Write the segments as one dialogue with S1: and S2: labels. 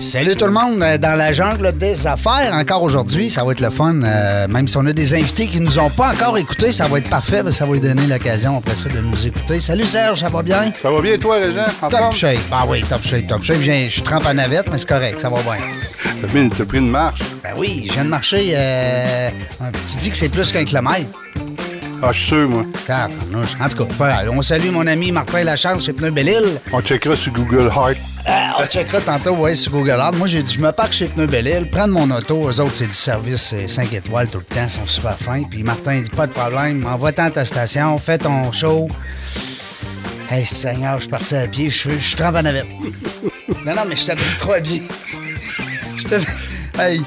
S1: Salut tout le monde euh, dans la jungle des affaires. Encore aujourd'hui, ça va être le fun. euh, même si on a des invités qui nous ont pas encore écoutés, ça va être parfait. parce que Ça va lui donner l'occasion après ça de nous écouter. Salut Serge, ça va bien?
S2: Ça va bien, toi, Régent? En
S1: Top
S2: forme?
S1: shape. Ah oui, top shape, top shape. Je viens- Je suis trempe en navette, mais c'est correct, ça va bien.
S2: T'as pris, une- t'as pris une marche?
S1: Ben oui, je viens de marcher. euh, tu dis que c'est plus qu'un kilomètre.
S2: Ah, je suis sûr, moi.
S1: Tabarnouche. En tout cas, on salue mon ami Martin Lachance chez Pneu Belle-Île.
S2: On checkera sur Google Heart.
S1: Euh, on checkera tantôt ouais, sur Google Earth. Moi, j'ai dit, je me parque chez Pneu Belle-Île, prendre mon auto. Eux autres, c'est du service 5 étoiles tout le temps, ils sont super fins. Puis Martin, il dit, pas de problème, envoie-t'en à ta station, fais ton show. Hey, Seigneur, je suis parti à pied, je suis- trempe en navette. non, non, mais je t'habille trop bien. Je te... Hey.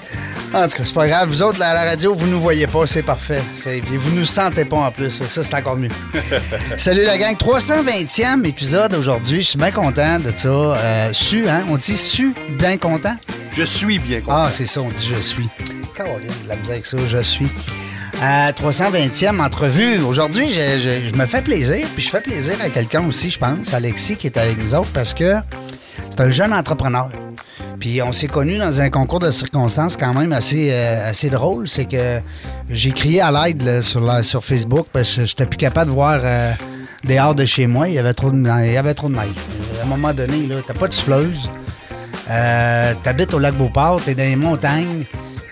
S1: En tout cas, c'est pas grave. Vous autres, là, à la radio, vous nous voyez pas, c'est parfait. Fait, puis vous nous sentez pas en plus. Ça, c'est encore mieux. Salut la gang. 320e épisode aujourd'hui. Je suis bien content de ça. Euh, su, hein? On dit su, bien content?
S2: Je suis bien content.
S1: Ah, c'est ça, on dit je suis. Caroline, de la misère avec ça, je suis. À 320e entrevue. Aujourd'hui, je, je- je me fais plaisir, puis je fais plaisir à quelqu'un aussi, je pense, Alexis, qui est avec nous autres, parce que c'est un jeune entrepreneur. Puis on s'est connus dans un concours de circonstances quand même assez, euh, drôle. C'est que j'ai crié à l'aide sur, Facebook parce que j'étais plus capable de voir euh, dehors de chez moi. Il y avait trop de, il y trop de. À un moment donné, t'as pas de souffleuse. Euh, T'habites au lac Beauport, t'es dans les montagnes,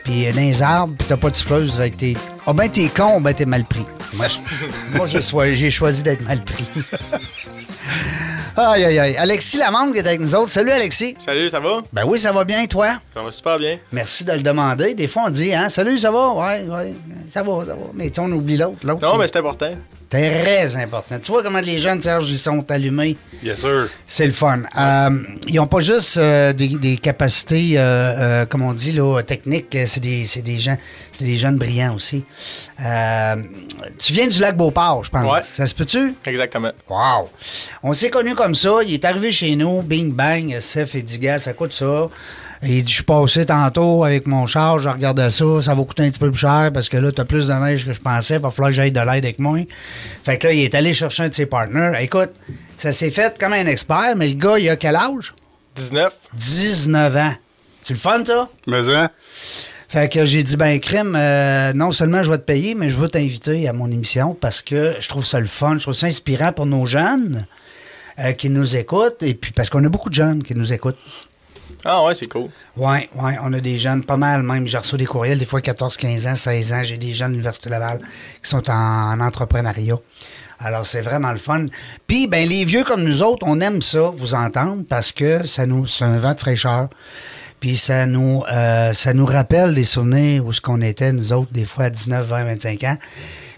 S1: puis dans les arbres, puis t'as pas de souffleuse. Fait t'es. Ah ben t'es con, ben t'es mal pris. Moi, j'ai choisi d'être mal pris. aïe, aïe, aïe. Alexis Lamonde qui est avec nous autres. Salut, Alexis.
S3: Salut, ça va?
S1: Ben oui, ça va bien, toi?
S3: Ça va super bien.
S1: Merci de le demander. Des fois, on dit, hein, salut, ça va? Ouais, ouais, ça va, ça va. Mais tu sais, on oublie l'autre. L'autre,
S3: Non, mais c'est important.
S1: très important. Tu vois comment les jeunes, Serge, ils sont allumés?
S2: Yes, sir.
S1: C'est le fun. Euh, ils n'ont pas juste euh, des, des capacités, euh, comme on dit, là, techniques. C'est des, c'est des gens, c'est des jeunes brillants aussi. Tu viens du lac Beauport, je pense.
S3: Ouais.
S1: Ça se peut-tu?
S3: Exactement.
S1: Wow! On s'est connus comme ça. Il est arrivé chez nous, bing bang, SF et dit, gars, ça coûte ça. Et il dit, je suis passé tantôt avec mon char, je regardais ça, ça va coûter un petit peu plus cher parce que là, t'as plus de neige que je pensais, il va falloir que j'aille de l'aide avec moi. Fait que là, il est allé chercher un de ses partenaires. Écoute, ça s'est fait comme un expert, mais le gars, il a quel âge?
S3: 19.
S1: 19 ans. C'est le fun, ça?
S2: Mais, hein?
S1: Fait que j'ai dit, ben, crime, euh, non seulement je vais te payer, mais je veux t'inviter à mon émission parce que je trouve ça le fun, je trouve ça inspirant pour nos jeunes euh, qui nous écoutent. Et puis, parce qu'on a beaucoup de jeunes qui nous écoutent.
S3: Ah ouais, c'est cool.
S1: Oui, oui, on a des jeunes, pas mal même. J'ai reçu des courriels, des fois 14, 15 ans, 16 ans. J'ai des jeunes de l'Université Laval qui sont en, entrepreneuriat. Alors, c'est vraiment le fun. Puis, ben, les vieux comme nous autres, on aime ça, vous entendre, parce que ça nous, c'est un vent de fraîcheur. Puis, ça nous, euh, ça nous rappelle des souvenirs où ce qu'on était, nous autres, des fois à 19, 20, 25 ans.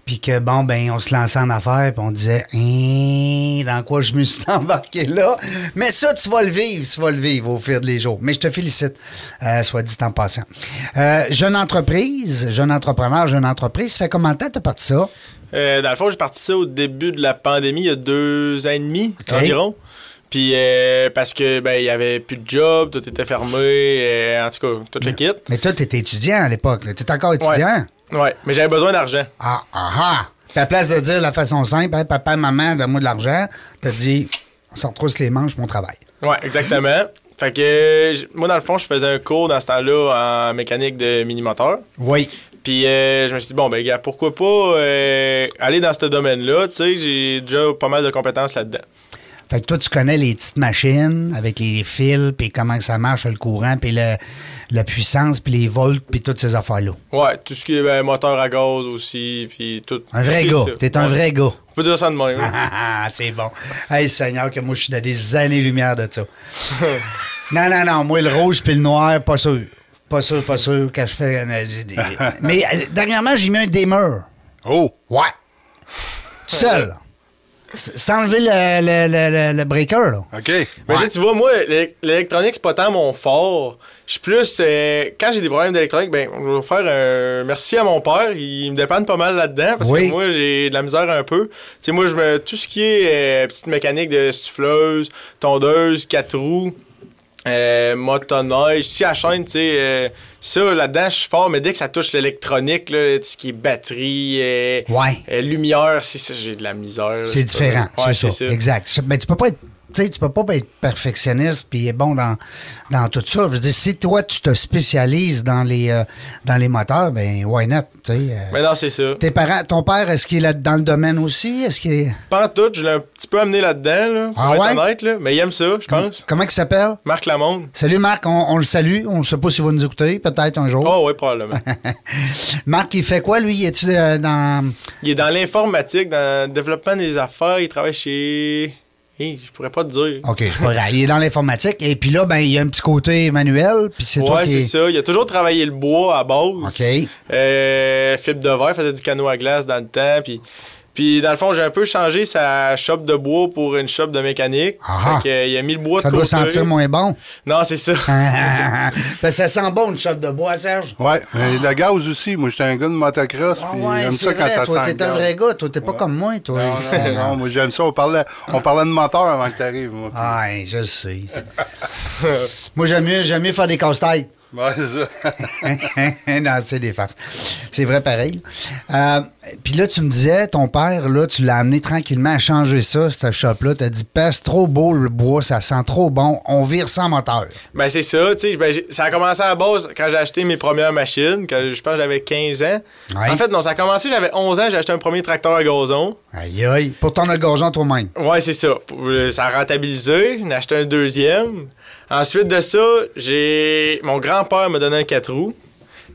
S1: Puis que, bon, ben, on se lançait en affaires, puis on disait, Hein, dans quoi je me suis embarqué là? Mais ça, tu vas le vivre, tu vas le vivre au fil des jours. Mais je te félicite, euh, soit dit en passant. Euh, jeune entreprise, jeune entrepreneur, jeune entreprise, ça fait combien de temps que t'as parti ça?
S3: Euh, dans le fond, j'ai parti ça au début de la pandémie, il y a deux ans et demi environ. Puis euh, parce que ben il y avait plus de job, tout était fermé, en tout cas, tout le kit.
S1: Mais toi, t'étais étudiant à l'époque, là. T'étais encore étudiant?
S3: Ouais, mais j'avais besoin d'argent.
S1: Ah, ah, ah! Puis à la place de dire la façon simple, Hey, papa, maman, donne-moi de l'argent, t'as dit, on se retrousse les manches, mon travail.
S3: Ouais, exactement. fait que moi dans le fond, je faisais un cours dans ce temps-là en mécanique de mini-moteur.
S1: Oui.
S3: Puis euh, je me suis dit, bon, ben, gars, pourquoi pas euh, aller dans ce domaine-là? Tu sais, j'ai déjà pas mal de compétences là-dedans.
S1: Fait que toi, tu connais les petites machines avec les fils, puis comment ça marche, le courant, puis la puissance, puis les volts, puis toutes ces affaires-là.
S3: Ouais, tout ce qui est ben, moteur à gaz aussi, puis tout.
S1: Un vrai gars. T'es un
S3: Ouais.
S1: vrai gars.
S3: On peut dire ça de même.
S1: Ah, c'est bon. Hey, Seigneur, que moi, je suis dans des années-lumière de ça. non, non, non. Moi, le rouge puis le noir, pas sûr. Pas sûr, pas sûr que je fais... Mais euh, dernièrement, j'ai mis un dimmer.
S2: Oh!
S1: Ouais. Tout seul. Sans enlever le, le, le, le- le breaker, là.
S2: OK.
S3: Mais
S1: Ouais.
S3: tu vois, moi, l'é- l'électronique, c'est pas tant mon fort. je suis plus. euh, quand j'ai des problèmes d'électronique, ben, je vais faire un merci à mon père. Il me dépanne pas mal là-dedans parce
S1: Oui.
S3: que moi, j'ai de la misère un peu. Tu sais, moi, je me. Tout ce qui est euh, petite mécanique de souffleuse, tondeuse, quatre roues. Euh, motoneige, si à chaîne, tu sais, euh, ça là-dedans, je suis fort, mais dès que ça touche l'électronique, là, tout ce qui est batterie, euh,
S1: Ouais.
S3: euh, lumière, c'est ça, j'ai de la misère.
S1: C'est différent,
S3: Ouais,
S1: c'est ça. Exact. Mais tu peux pas être. Tu sais, tu peux pas être perfectionniste puis être bon dans, dans tout ça. Je veux dire, si toi, tu te spécialises dans les, euh, dans les moteurs, ben, why not? tu sais, euh.
S3: Mais non, c'est ça.
S1: Tes parents, ton père, est-ce qu'il est là dans le domaine aussi? Est-ce qu'il est...
S3: Pas en tout, je l'ai un petit peu amené là-dedans, là, pour
S1: Ah
S3: être
S1: ouais?
S3: honnête, là, mais il aime ça, je pense.
S1: Comment il s'appelle?
S3: Marc Lamonde.
S1: Salut Marc, on, on le salue. On ne sait pas s'il va nous écouter, peut-être un jour.
S3: Oh, oui, probablement.
S1: Marc, il fait quoi, lui? Es-tu euh, dans.
S3: il est dans l'informatique, dans le développement des affaires, il travaille chez. Hey, je pourrais pas te dire.
S1: OK, pas grave. Il est dans l'informatique. Et puis là, ben, il y a un petit côté manuel. Puis c'est toi
S3: ouais,
S1: qui.
S3: c'est ça. Il a toujours travaillé le bois à base.
S1: OK.
S3: Euh, fibre de verre, faisait du canot à glace dans le temps. Puis, puis dans le fond, j'ai un peu changé sa shop de bois pour une shop de mécanique.
S1: Ah.
S3: Fait que, euh, il a mis le bois
S1: Ça
S3: de
S1: doit
S3: côté.
S1: sentir moins bon.
S3: Non, c'est ça.
S1: ben, ça sent bon, une chope de bois, Serge.
S2: Ouais, mais le gaz aussi. Moi, j'étais un gars de motocross.
S1: Ah ouais,
S2: j'aime
S1: c'est
S2: ça quand
S1: vrai,
S2: ça
S1: toi,
S2: sent
S1: t'es un vrai gars. Toi, t'es pas comme moi, toi.
S2: Non, moi j'aime ça. On parlait, on parlait de moteur avant que tu arrives. Moi.
S1: Ah, je le sais. moi, j'aime mieux, j'aime mieux faire des casse-têtes.
S2: Ouais, c'est ça.
S1: non, c'est des farces. C'est vrai pareil. Euh, Puis là, tu me disais, ton père, là, tu l'as amené tranquillement à changer ça, cette shop-là. Tu as dit, passe trop beau le bois, ça sent trop bon, on vire sans moteur.
S3: Ben, c'est ça, tu sais. Ben, j'ai- ça a commencé à la base quand j'ai acheté mes premières machines, quand je pense que j'avais 15 ans.
S1: Ouais.
S3: En fait, non, ça a commencé, j'avais 11 ans, j'ai acheté un premier tracteur à gazon.
S1: Aïe, aïe. Pour tourner le gazon toi-même.
S3: Ouais, c'est ça. Euh, Ça a rentabilisé. J'en ai acheté un deuxième. Ensuite de ça, j'ai. Mon grand-père m'a donné un 4 roues.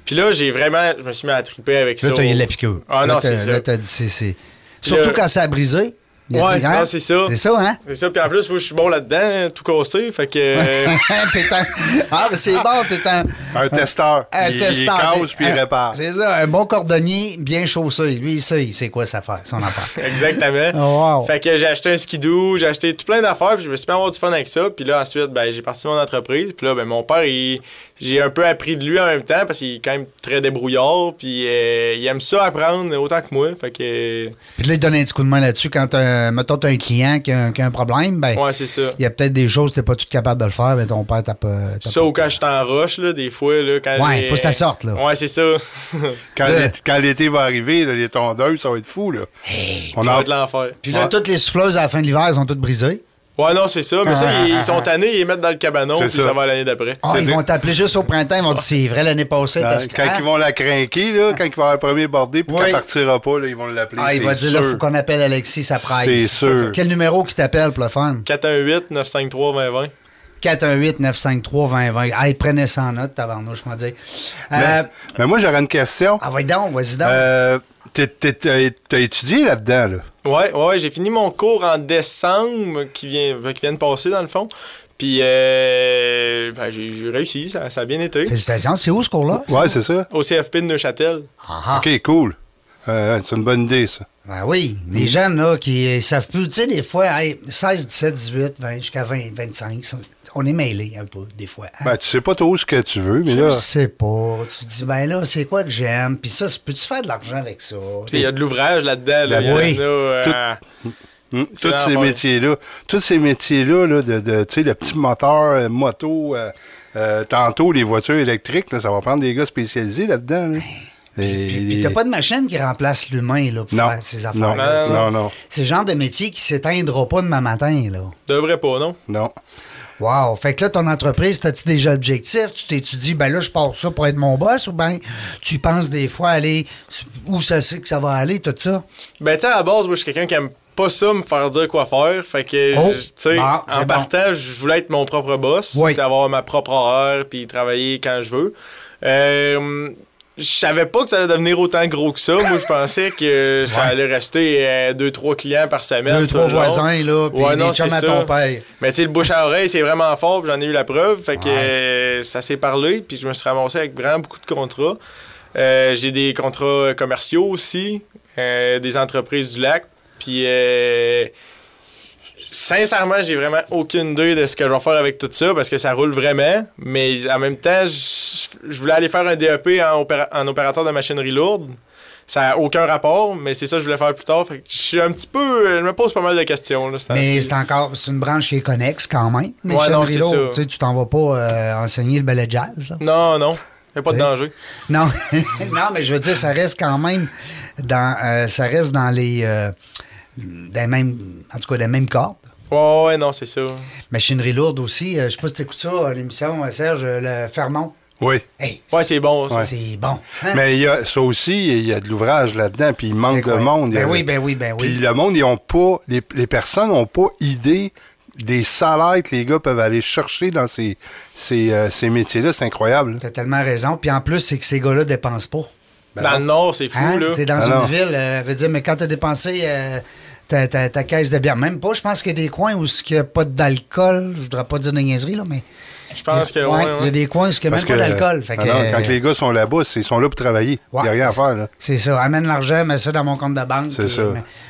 S3: Puis là, j'ai vraiment. Je me suis mis à triper avec ça.
S1: Là, tu as eu la piqûre.
S3: Ah non,
S1: t'as-
S3: c'est ça.
S1: Là, t'as dit, c'est- Surtout
S3: là-
S1: quand ça a brisé. Il
S3: Ouais,
S1: hein?
S3: c'est ça.
S1: C'est ça, hein?
S3: C'est ça. Puis en plus, moi, je suis bon là-dedans, tout cassé. Fait que. euh,
S1: T'es un... Ah, mais c'est bon, t'es un.
S2: Un testeur.
S1: Un
S2: il,
S1: testeur.
S2: Il cause puis il répare.
S1: C'est ça, un bon cordonnier bien chaussé. Lui, il sait, c'est quoi sa affaire, son affaire.
S3: Exactement.
S1: Oh, wow.
S3: Fait que j'ai acheté un skidoo, j'ai acheté tout plein d'affaires, puis je me suis mis à avoir du fun avec ça. Puis là, ensuite, ben, j'ai parti mon entreprise. Puis là, ben, mon père, il- j'ai un peu appris de lui en même temps parce qu'il est quand même très débrouillard. Puis euh, il aime ça apprendre autant que moi. Fait que.
S1: Puis là, il donne un petit coup de main là-dessus quand, euh, mettons, t'as un client qui a, un- qui a un problème, ben,
S3: Ouais, c'est ça.
S1: il y a peut-être des choses que t'es pas tout capable de le faire, mais ton père t'a pas. t'as
S3: Ça
S1: pas-
S3: ou quand je suis en roche, là, des fois. Là, quand
S1: Ouais,
S3: j'ai-
S1: faut que ça sorte, là.
S3: Ouais, c'est ça.
S2: Quand l'été- quand l'été va arriver, là, les tondeuses, ça va être fou. Là. On en-
S3: être l'enfer.
S1: Puis là,
S2: Ouais.
S1: toutes les souffleuses à la fin de l'hiver sont toutes brisées.
S3: Ouais, non, c'est ça. Mais ça, ils, ils sont tannés, ils les mettent dans le cabanon, puis
S2: ça.
S3: ça va l'année d'après.
S1: Ah, ils
S2: des-
S1: vont t'appeler juste au printemps, ils vont dire c'est vrai l'année passée,
S2: Quand,
S1: t'as
S2: quand ils vont la craquer, là, quand il va avoir le premier bordé, puis
S1: Oui.
S2: qu'elle partira pas, là, ils vont l'appeler.
S1: Ah, il va dire là, faut qu'on appelle Alexis, ça presse.
S2: C'est sûr.
S1: Quel numéro qui t'appelle pour le fun?
S3: 418-953-2020.
S1: 418-953-2020. Ah, ils prenaient ça en note, tabarnouche, je m'en dis. Euh,
S2: Mais moi, j'aurais une question.
S1: ah, vas-y donc, vas-y donc.
S2: Euh, T'as étudié là-dedans, là?
S3: Ouais, ouais, j'ai fini mon cours en décembre qui vient, qui vient de passer dans le fond. Puis euh, ben, j'ai réussi, ça, ça a bien été.
S1: Félicitations, c'est où ce cours-là?
S2: Ouais, c'est ça.
S3: Au CFP de Neuchâtel.
S1: Ah, ah.
S2: OK, cool. Euh, c'est une bonne idée, ça.
S1: Ben oui, les jeunes là, qui savent plus, tu sais, des fois, hey, 16, 17, 18, 20, jusqu'à 20, 25, ça- on est mêlés un peu, des fois. hein?
S2: Ben, tu sais pas trop ce que tu veux, mais
S1: Je
S2: là,
S1: sais pas. Tu te dis, ben là, c'est quoi que j'aime? Puis ça, peux-tu faire de l'argent avec ça?
S3: Il y a de l'ouvrage là-dedans. Là.
S2: Ben
S1: oui.
S3: euh,
S2: Tout-
S3: C'est
S2: tous ces métiers-là, tous ces métiers-là, là, de, de, tu sais, le petit moteur, euh, moto, euh, euh, tantôt les voitures électriques, là, ça va prendre des gars spécialisés là-dedans. Là. Et-
S1: Puis, puis t'as pas de machine qui remplace l'humain là, pour
S2: Non,
S1: faire ces
S2: non,
S1: affaires.
S3: Non,
S1: là
S2: non, non,
S1: C'est le genre de métier qui s'éteindra pas demain matin. Là.
S3: devrait pas, non?
S2: non.
S1: Wow. Fait que là, ton entreprise, t'as-tu déjà objectif? Tu t'étudies, ben là, je pars ça pour être mon boss ou ben tu penses des fois aller où ça sait que ça va aller, tout ça?
S3: Ben, tu sais, à la base, moi, je suis quelqu'un qui aime pas ça me faire dire quoi faire. Fait que,
S1: Oh,
S3: tu sais, en partant, je voulais être mon propre boss.
S1: Oui.
S3: avoir ma propre horaire puis travailler quand je veux. Euh, je savais pas que ça allait devenir autant gros que ça. Moi, je pensais que ça allait rester euh, deux, trois clients par semaine.
S1: Deux, trois
S3: toujours.
S1: voisins, là, puis
S3: Ouais,
S1: des
S3: non,
S1: chums à ton père.
S3: Mais tu sais, le bouche à oreille, c'est vraiment fort, j'en ai eu la preuve. Fait que euh, ça s'est parlé, puis je me suis ramassé avec vraiment beaucoup de contrats. Euh, j'ai des contrats commerciaux aussi, euh, des entreprises du lac. Puis euh, sincèrement, j'ai vraiment aucune idée de ce que je vais faire avec tout ça parce que ça roule vraiment. Mais en même temps, je, je voulais aller faire un DEP en, opéra- en opérateur de machinerie lourde. Ça n'a aucun rapport, mais c'est ça que je voulais faire plus tard. Fait que je suis un petit peu. Je me pose pas mal de questions. Là,
S1: Mais c'est encore, c'est une branche qui est connexe quand même. Mais
S3: Ouais, non, c'est ça.
S1: Tu sais, tu t'en vas pas euh, enseigner le ballet jazz. là.
S3: Non, non. Il a pas de danger.
S1: Non, non, mais je veux dire, ça reste quand même dans, euh, ça reste dans les, euh, des mêmes, en tout cas, des mêmes cordes.
S3: Ouais, ouais, non, c'est ça.
S1: Machinerie lourde aussi. euh, je sais pas si tu écoutes ça, euh, l'émission, euh, Serge, le Fermont.
S2: Oui.
S1: Hey,
S3: Ouais, c'est bon, ça.
S2: Ouais.
S1: c'est bon. hein?
S2: Mais il y a, ça aussi, il y a de l'ouvrage là-dedans, puis il manque de monde.
S1: Ben oui, ben oui, ben oui.
S2: Puis le monde, ils ont pas, les, les personnes n'ont pas idée des salaires que les gars peuvent aller chercher dans ces, ces, euh, ces métiers-là. C'est incroyable.
S1: T'as tellement raison. Puis en plus, c'est que ces gars-là dépensent pas.
S2: Ben
S3: Dans
S2: non.
S3: le Nord, c'est fou,
S1: Hein?
S3: là.
S1: T'es dans
S2: Ah
S1: une
S2: non.
S1: ville, euh, veut dire, mais quand t'as dépensé euh, ta, ta- ta caisse de bière, même pas, je pense qu'il y a des coins où il n'y a pas d'alcool. Je voudrais pas dire de niaiserie, là, mais.
S3: Je pense que,
S1: Ouais,
S3: ouais,
S1: il y a des coins où il n'y a même pas d'alcool. Fait
S2: ah
S1: que,
S2: non,
S1: euh,
S2: quand les gars sont là-bas, c'est- ils sont là pour travailler. Il
S1: Ouais.
S2: n'y a rien à faire. Là.
S1: C'est ça. Amène l'argent, mets ça dans mon compte de banque.
S2: C'est ça.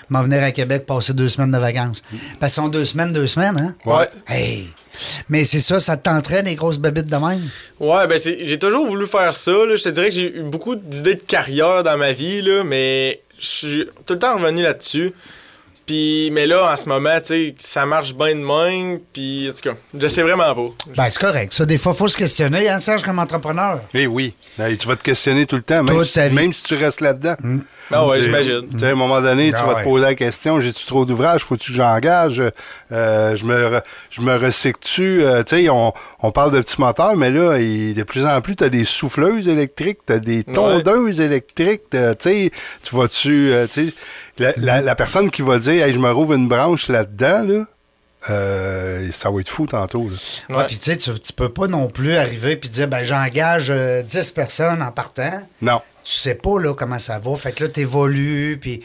S1: M'en venir à Québec passer deux semaines de vacances. Parce que sont deux semaines, deux semaines, hein?
S3: Ouais.
S1: Hey! Mais c'est ça, ça te tenterait des grosses babites de même?
S3: Ouais, ben j'ai toujours voulu faire ça. Là. Je te dirais que j'ai eu beaucoup d'idées de carrière dans ma vie, là, mais je suis tout le temps revenu là-dessus. Puis, mais là, en ce moment, tu sais, ça marche bien de même. Puis, en tout cas, je sais vraiment pas.
S1: Ben, c'est correct. Ça, des fois, il faut se questionner, hein, Serge, comme entrepreneur.
S2: Eh oui. Hey, tu vas te questionner tout le temps, même,
S1: Toute
S2: si,
S1: ta vie.
S2: même si tu restes là-dedans.
S3: Ah ouais, j'imagine.
S2: Tu sais, à un moment donné,
S1: Ah
S2: tu vas
S1: ouais.
S2: te poser la question j'ai-tu trop d'ouvrage Faut-tu que j'engage? Euh, Je me, re- je me recycle-tu? Euh, Tu sais, on, on parle de petits moteurs, mais là, il- de plus en plus, tu as des souffleuses électriques, tu as des tondeuses électriques. t'as- Tu sais, tu vas-tu. euh, tu sais, la, la- la personne qui va dire hey, je me rouvre une branche là-dedans, là, euh, ça va être fou tantôt. là.
S1: Ouais, puis tu sais, tu peux pas non plus arriver puis dire, ben, j'engage euh, 10 personnes en partant.
S2: Non.
S1: Tu sais pas, là, comment ça va. Fait que là, t'évolues, puis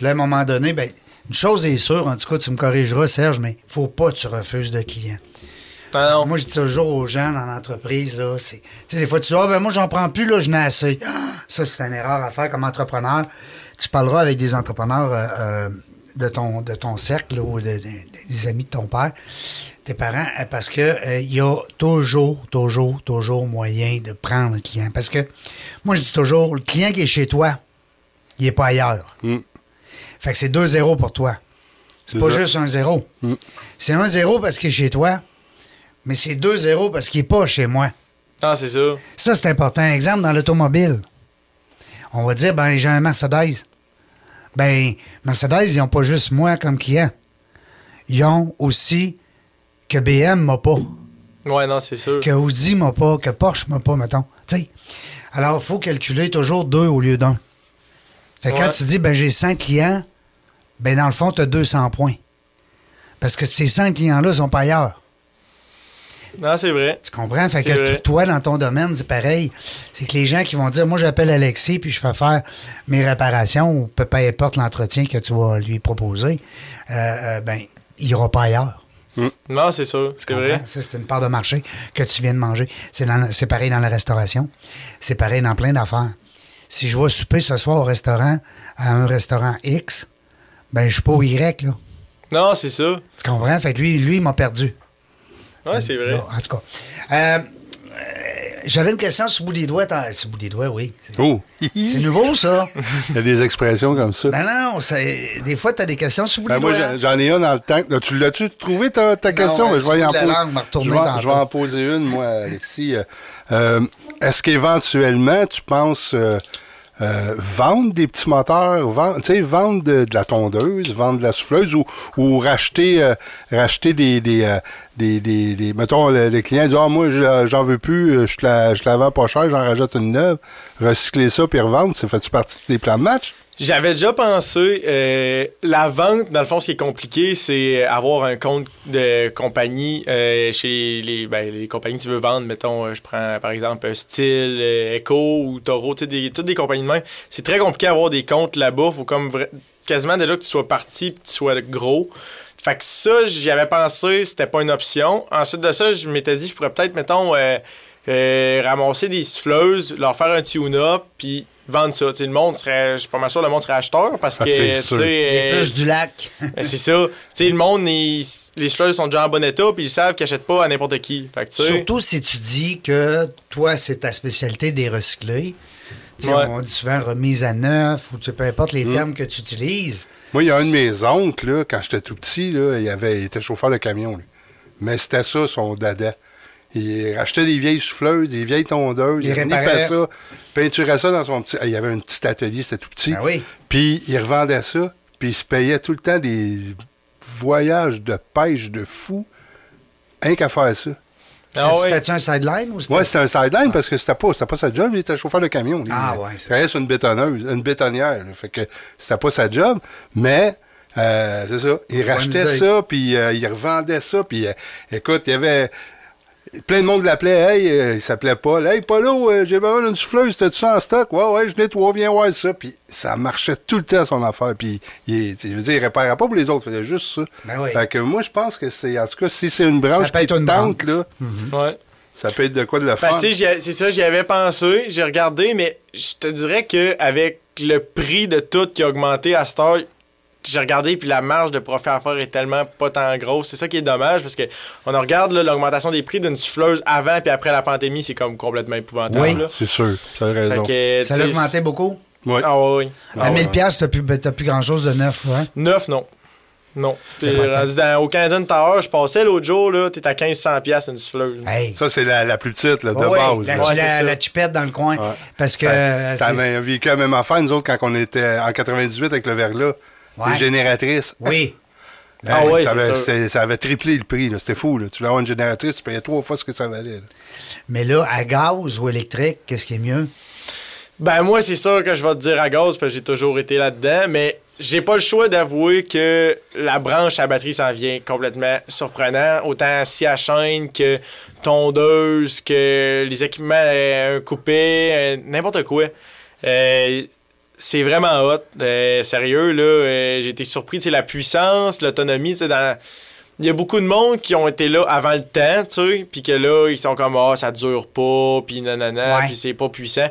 S1: là, à un moment donné, ben, une chose est sûre, en tout cas, tu me corrigeras, Serge, mais faut pas que tu refuses de clients.
S3: Non.
S1: Moi, je dis toujours aux gens dans l'entreprise, là, c'est. Tu sais, des fois, tu dis, ah, ben, moi, j'en prends plus, là, je n'ai assez. Ah, Ça, c'est une erreur à faire comme entrepreneur. Tu parleras avec des entrepreneurs euh, euh, de, ton, de ton cercle, là, ou de- de- des amis de ton père, tes parents, euh, parce que euh, il y a toujours, toujours, toujours moyen de prendre le client. Parce que, moi, je dis toujours, le client qui est chez toi, il n'est pas ailleurs.
S2: Mm.
S1: Fait que c'est 2-0 pour toi. C'est
S2: C'est
S1: pas
S2: ça.
S1: juste un 0.
S2: Mm.
S1: C'est un 0 parce qu'il est chez toi, mais c'est 2-0 parce qu'il n'est pas chez moi.
S3: Ah, c'est ça.
S1: Ça, c'est important. Exemple, dans l'automobile, on va dire, ben, j'ai un Mercedes. Ben, Mercedes, ils n'ont pas juste moi comme client. Ils ont aussi que BM m'a pas,
S3: Ouais, non, c'est sûr.
S1: que Audi m'a pas, que Porsche m'a pas, mettons. Alors, il faut calculer toujours deux au lieu d'un. Fait que quand tu dis, ben, j'ai 100 clients, ben, dans le fond, tu as 200 points. Parce que ces 100 clients-là sont pas ailleurs.
S3: Non, c'est vrai.
S1: Tu comprends? Fait que
S3: vrai.
S1: toi, dans ton domaine, c'est pareil. C'est que les gens qui vont dire, moi, j'appelle Alexis, puis je fais faire mes réparations, ou peu, peu importe l'entretien que tu vas lui proposer, euh, euh, ben, il n'ira pas ailleurs.
S3: Non, c'est sûr. C'est vrai.
S1: Ça, c'est une part de marché que tu viens de manger. C'est pareil dans la restauration. C'est pareil dans plein d'affaires. Si je vais souper ce soir au restaurant, à un restaurant X, ben, je suis pas au Y, là.
S3: Non, c'est ça.
S1: Tu comprends? Fait que lui, lui, il m'a perdu.
S3: Ouais, c'est vrai.
S1: En tout cas. Euh, euh, j'avais une question sur le bout des doigts. Le bout des doigts, oui. C'est,
S2: Oh!
S1: c'est nouveau, ça.
S2: Il y a des expressions comme ça.
S1: ben non, c'est- des fois, tu as des questions sur le bout
S2: Ben,
S1: des
S2: moi,
S1: doigts.
S2: j'en- j'en ai une dans le temps. Là, tu l'as-tu trouvé ta, ta question? Ben, je vais en
S1: la langue,
S2: je vais-
S1: tantôt.
S2: je vais en poser une, moi, Alexis. Euh, euh, Est-ce qu'éventuellement, tu penses euh, euh, vendre des petits moteurs, vendre, tu sais, vendre de, de la tondeuse, vendre de la souffleuse ou, ou racheter, euh, racheter des, des, euh, des, mettons, le, client dit, ah, moi, je- j'en veux plus, euh, je te la, vends pas cher, j'en rajoute une neuve, recycler ça puis revendre, ça fait-tu partie de tes plans de match?
S3: J'avais déjà pensé, euh, la vente, dans le fond, ce qui est compliqué, c'est avoir un compte de compagnie euh, chez les, ben, les compagnies que tu veux vendre. Mettons, je prends par exemple Style, Echo ou Toro, des- toutes des compagnies de main. C'est très compliqué d'avoir des comptes là-bas. Faut comme quasiment déjà que tu sois parti et que tu sois gros. Fait que ça, j'y avais pensé, c'était pas une option. Ensuite de ça, je m'étais dit, je pourrais peut-être, mettons, euh, euh, ramasser des souffleuses, leur faire un tune-up, puis vendre ça. Tu sais, le monde serait, je suis pas mal sûr, le monde serait acheteur parce
S2: Ah,
S3: que,
S2: c'est
S3: tu
S2: sûr.
S3: sais,
S1: Les
S3: euh,
S1: plus du lac.
S3: ben, c'est ça. Tu sais, le monde, ils- les souffleuses sont déjà en bon état, puis ils savent qu'ils achètent pas à n'importe qui. Fait que,
S1: Surtout si tu dis que toi, c'est ta spécialité des recyclés.
S3: Ouais.
S1: On dit souvent remise à neuf ou peu importe
S2: Mm.
S1: les termes que tu utilises.
S2: Moi, il y a un de mes oncles, là, quand j'étais tout petit, là, il, avait, il était chauffeur de camion. lui. Mais c'était ça, son dada. Il achetait des vieilles souffleuses, des vieilles tondeuses,
S1: Il
S2: il
S1: réparait.
S2: ça, peinturait ça dans son petit... Il y avait un petit atelier, c'était tout petit.
S1: Ben oui.
S2: Puis il revendait ça, puis il se payait tout le temps des voyages de pêche de fou, rien qu'à faire ça.
S3: Ah ouais.
S1: C'était-tu un sideline ou c'était.
S2: Ouais, c'était un sideline parce que c'était pas, c'était pas sa job, il était chauffeur de camion. lui.
S1: Ah,
S2: il
S1: ouais, c'est
S2: travaillait sur une bétonneuse, une bétonnière. là. fait que c'était pas sa job, mais euh, c'est ça. Il rachetait ça, puis euh, il revendait ça, puis euh, écoute, il y avait plein de monde l'appelait, hey, euh, il s'appelait Paul, hey Paulo, euh, j'ai besoin d'une souffleuse, t'as-tu ça en stock? Ouais, ouais, je nettoie, viens voir ça. Puis ça marchait tout le temps son affaire, puis il, je veux dire, il réparait pas pour les autres, il faisait juste ça.
S1: Ben oui.
S2: Fait que moi, je pense que c'est, en tout cas, si c'est une branche
S1: Ça peut
S2: qui
S1: être une
S2: te tente, là,
S3: Ouais.
S2: ça peut être de quoi de la
S3: Ben, ai- c'est ça, j'y avais pensé, j'ai regardé, mais je te dirais qu'avec le prix de tout qui a augmenté à cette heure, j'ai regardé, puis la marge de profit à faire est tellement pas tant grosse. C'est ça qui est dommage, parce que on regarde là, l'augmentation des prix d'une souffleuse avant puis après la pandémie, c'est comme complètement épouvantable.
S1: Oui.
S3: là.
S2: C'est sûr, tu as raison.
S3: Fait que,
S1: Ça a augmenté beaucoup?
S2: Ouais.
S3: Ah oui, oui.
S2: Ah
S1: à
S2: ouais.
S1: 1000 piastres, t'as plus, ben, t'as plus grand-chose de neuf. Hein?
S3: Neuf, non. Non. Rendu dans, au Canadian Tower, je passais l'autre jour, là, t'es à 1500$ piastres une souffleuse.
S1: Hey.
S2: Ça, c'est la, la plus petite, là, de
S1: Ouais,
S2: base.
S1: la,
S2: là.
S3: Ouais,
S1: la- la chipette dans le coin.
S2: Ouais.
S1: Parce que.
S2: Ben,
S1: euh,
S2: T'avais vécu la même affaire, nous autres, quand on était en 98 avec le verre-là.
S1: Ouais.
S2: Les génératrices.
S1: Oui.
S3: Ah ouais,
S2: ça,
S3: c'est
S2: avait, ça avait triplé le prix. C'était fou. Là. Tu voulais avoir une génératrice, tu payais trois fois ce que ça valait. là.
S1: Mais là, à gaz ou électrique, qu'est-ce qui est mieux?
S3: Ben moi, c'est sûr que je vais te dire à gaz parce que j'ai toujours été là-dedans, mais j'ai pas le choix d'avouer que la branche à batterie s'en vient complètement surprenant. Autant scie à chaîne que tondeuse, que les équipements euh, un coupé, euh, n'importe quoi. Euh, c'est vraiment hot. Euh, sérieux, là, euh, j'ai été surpris, sais, la puissance, l'autonomie, tu sais, dans... Il y a beaucoup de monde qui ont été là avant le temps, tu sais, puis que là, ils sont comme, ah, ça dure pas, puis nanana,
S1: Ouais.
S3: puis c'est pas puissant.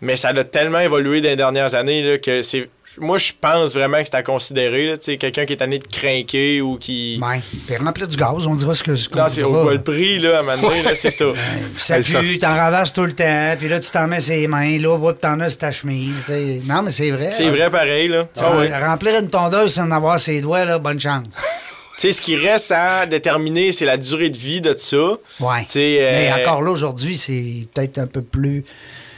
S3: Mais ça a tellement évolué dans les dernières années là, que c'est. Moi, je pense vraiment que c'est à considérer. là, tu sais, Quelqu'un qui est tanné de craquer ou qui.
S1: Ouais. Puis remplir du gaz, on dira ce que. ce qu'on
S3: Non, c'est au le prix, là, à un moment donné, là, c'est ça.
S1: Puis ça pue, t'en ramasses tout le temps, puis là, tu t'en mets ses mains, là, t'en as ta chemise. tu sais. Non, mais c'est vrai.
S3: C'est vrai pareil, là. Ah
S1: vas
S3: ouais.
S1: Remplir une tondeuse sans en avoir ses doigts, là, bonne chance.
S3: Tu sais, ce qui reste à déterminer, c'est la durée de vie de ça.
S1: Ouais.
S3: Euh,
S1: Mais encore là, aujourd'hui, c'est peut-être un peu plus.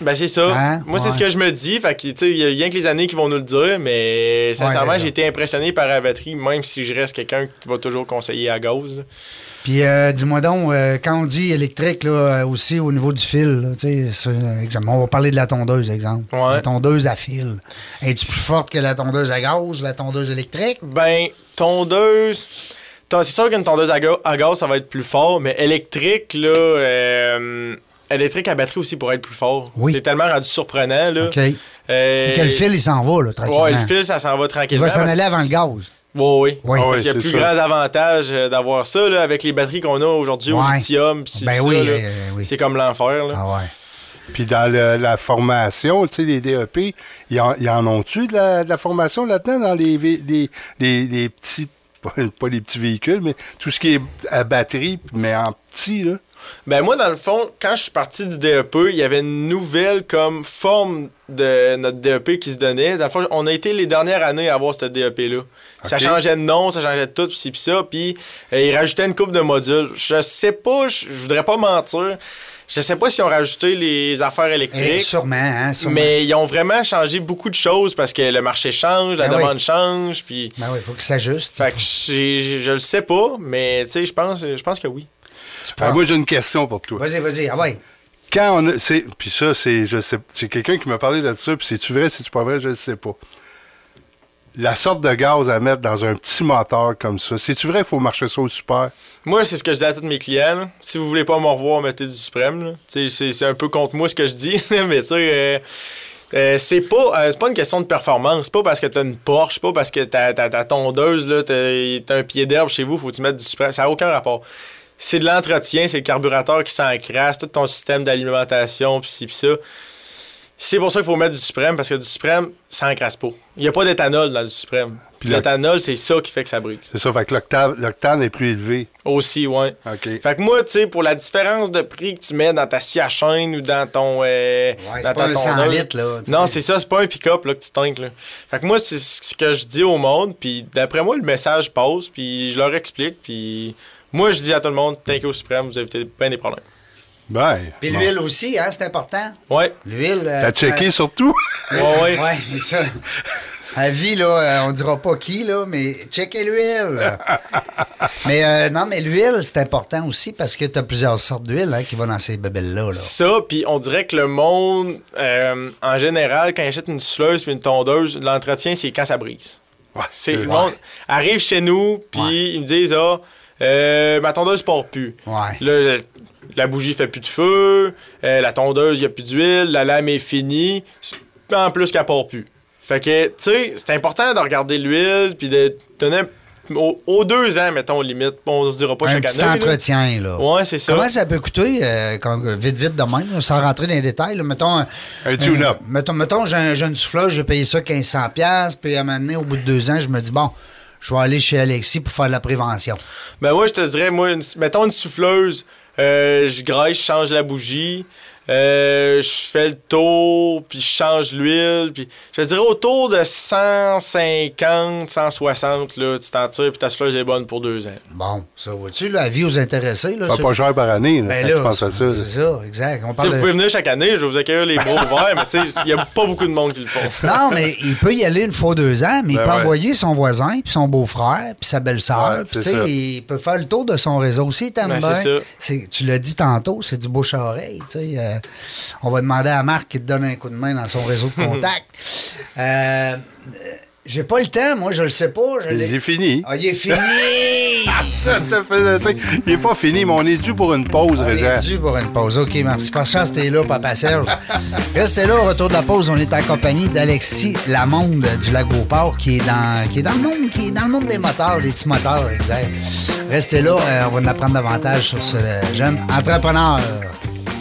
S3: Ben, c'est ça.
S1: Hein?
S3: Moi, c'est ce que je me dis. Fait que, tu sais, il y a rien que les années qui vont nous le dire, mais sincèrement, j'ai été impressionné par la batterie, même si je reste quelqu'un qui va toujours conseiller à gaz.
S1: Puis euh, dis-moi donc, euh, quand on dit électrique, là, euh, aussi au niveau du fil, là, tu sais, c'est, exemple, on va parler de la tondeuse, exemple.
S3: Ouais.
S1: La tondeuse à fil. Es-tu plus forte que la tondeuse à gaz, la tondeuse électrique?
S3: Ben, tondeuse. ton- C'est sûr qu'une tondeuse à, ga- à gaz, ça va être plus fort, mais électrique, là. euh, électrique à batterie aussi pourrait être plus fort.
S1: Oui.
S3: C'est tellement rendu surprenant, là.
S1: OK.
S3: Euh,
S1: Et que le fil, il s'en va, là, tranquillement.
S3: Ouais, le fil, ça s'en va
S1: il
S3: tranquillement.
S1: va s'en aller avant le gaz.
S3: Oui, oui.
S1: Oui.
S2: Ah
S3: Parce
S2: ouais,
S3: qu'il y a plus
S2: sûr.
S3: grands avantages euh, d'avoir ça, là, avec les batteries qu'on a aujourd'hui
S1: Ouais.
S3: au lithium. pis
S1: Ben
S3: pis
S1: oui,
S3: ça, là.
S1: euh, oui.
S3: C'est comme l'enfer, là.
S1: Ah ouais.
S2: Puis dans le- la formation, tu sais, les DEP, ils en, ils en ont-tu de la, de la formation là-dedans, dans les, les, les petits, pas, pas les petits véhicules, mais tout ce qui est à batterie, mais en petit, là?
S3: Ben moi, dans le fond, quand je suis parti du DEP, il y avait une nouvelle comme forme de notre DEP qui se donnait. Dans le fond, on a été les dernières années à avoir ce DEP-là. Ça changeait de nom, ça changeait de tout, pis ça, puis euh, ils rajoutaient une coupe de modules. Je sais pas, je voudrais pas mentir, je sais pas s'ils ont rajouté les affaires
S1: Eh,
S3: électriques.
S1: sûrement, hein, sûrement.
S3: Mais ils ont vraiment changé beaucoup de choses parce que le marché change, la
S1: Ben oui.
S3: demande change, puis...
S1: Ben oui, il faut qu'il s'ajuste.
S3: Fait que j'ai- je le sais pas, mais tu sais, je pense, je pense que oui.
S2: Ah, moi, j'ai une question pour toi.
S1: Vas-y, vas-y, ah ouais.
S2: Quand on a, c'est, puis ça, c'est, je sais, c'est quelqu'un qui m'a parlé de ça, puis c'est-tu vrai, c'est-tu pas vrai, je ne sais pas. La sorte de gaz à mettre dans un petit moteur comme ça, c'est-tu vrai qu'il faut marcher ça au super?
S3: Moi, c'est ce que je dis à tous mes clients. là. Si vous voulez pas me revoir, mettez du suprême. là. Tu sais, C'est c'est un peu contre moi ce que je dis, mais tu sais, euh, euh, c'est pas, euh, c'est pas une question de performance. C'est pas parce que t'as une Porsche, c'est pas parce que ta, ta, ta tondeuse, là, t'as t'as un pied d'herbe chez vous, faut que tu mettes du suprême. Ça n'a aucun rapport. C'est de l'entretien, c'est le carburateur qui s'encrasse, tout ton système d'alimentation, pis ci, pis ça. C'est pour ça qu'il faut mettre du suprême, parce que du suprême, ça encrasse pas. Il n'y a pas d'éthanol dans le suprême. Puis l'éthanol, c'est ça qui fait que ça brise.
S2: C'est ça, fait que l'octane est plus élevé.
S3: Aussi, ouais.
S2: OK.
S3: Fait que moi, tu sais, pour la différence de prix que tu mets dans ta scie à chaîne ou dans ton. euh,
S1: c'est
S3: dans
S1: pas
S3: ta
S1: un 100
S3: tondeuse.
S1: litres, là,
S3: Non, c'est ça, c'est pas un pick-up là, que tu tanques. Là. Fait que moi, c'est ce que je dis au monde, puis d'après moi, le message passe, puis je leur explique, puis moi, je dis à tout le monde, tank au suprême, vous évitez bien des problèmes.
S2: Ben.
S1: Puis
S2: bon.
S1: l'huile aussi, hein, c'est important.
S3: Ouais,
S1: L'huile. euh,
S2: T'as checké surtout?
S3: ouais, ouais.
S1: Ouais, c'est ça. À vie, là, euh, on dira pas qui, là, mais checkez l'huile. mais euh, non, mais l'huile, c'est important aussi parce que tu as plusieurs sortes d'huile hein, qui vont dans ces bébelles-là. Là.
S3: Ça, puis on dirait que le monde, euh, en général, quand il achète une souffleuse puis une tondeuse, l'entretien, c'est quand ça brise.
S2: Ouais,
S3: C'est le
S2: ouais.
S3: monde arrive chez nous, puis
S1: Ouais.
S3: ils me disent Ah, euh, ma tondeuse part plus.
S1: Ouais.
S3: Là, la, bougie fait plus de feu, euh, la tondeuse, il n'y a plus d'huile, la lame est finie, c'est- en plus qu'elle part plus. Fait que, tu sais, c'est important de regarder l'huile, puis de donner au- aux deux ans, mettons, limite. On se dira pas
S1: Un
S3: chaque
S1: petit
S3: année.
S1: entretien, là.
S3: Ouais, c'est ça.
S1: Comment ça peut coûter, euh, quand- vite, vite de même, là, sans rentrer dans les détails? là, mettons, un-
S2: Un tune-up.
S1: euh, mettons, mettons j'ai un jeune souffleuse, j'ai payé ça 1500$, puis à un moment donné, au bout de deux ans, je me dis, bon, je vais aller chez Alexis pour faire de la prévention.
S3: Ben moi, je te dirais, moi, mettons une souffleuse, euh, je graisse, je change la bougie, euh, je fais le tour, puis je change l'huile, puis je te dirais autour de 150, 160, là, tu t'en tires, puis ta souffleuse est bonne pour deux ans.
S1: Bon, ça va-tu, la vie aux intéressés? Là,
S2: Ça pas cher par année, là,
S1: Ben là,
S2: tu penses à ça.
S1: c'est ça, exact. On parle
S3: vous pouvez venir chaque année, je vais vous accueillir les bras ouverts, mais tu sais, il n'y a pas beaucoup de monde qui le font.
S1: Non, mais il peut y aller une fois deux ans, mais il
S2: Ben
S1: peut
S2: ouais.
S1: envoyer son voisin, puis son beau-frère, puis sa belle-sœur.
S2: Ouais,
S1: il peut faire le tour de son réseau aussi, il t'aime
S3: Ben,
S1: bien.
S3: c'est ça.
S1: C'est- Tu l'as dit tantôt, c'est du bouche à oreille. tu sais, euh, on va demander à Marc qui te donne un coup de main dans son réseau de contact. Euh, J'ai pas le temps, moi, je le sais pas. je l'ai-
S2: J'ai fini.
S1: Ah, il est fini!
S2: Ça te fait ça. Il est pas fini, mais on est dû pour une pause,
S1: On
S2: Régent.
S1: est dû pour une pause. OK, merci. Par chance, t'es là, Papa Serge. Restez là, au retour de la pause, on est en compagnie d'Alexis Lamonde du Lac Beauport, qui est dans, qui est dans le monde, qui est dans le monde des moteurs, des petits moteurs, exact. Restez là, euh, on va en apprendre davantage sur ce jeune entrepreneur.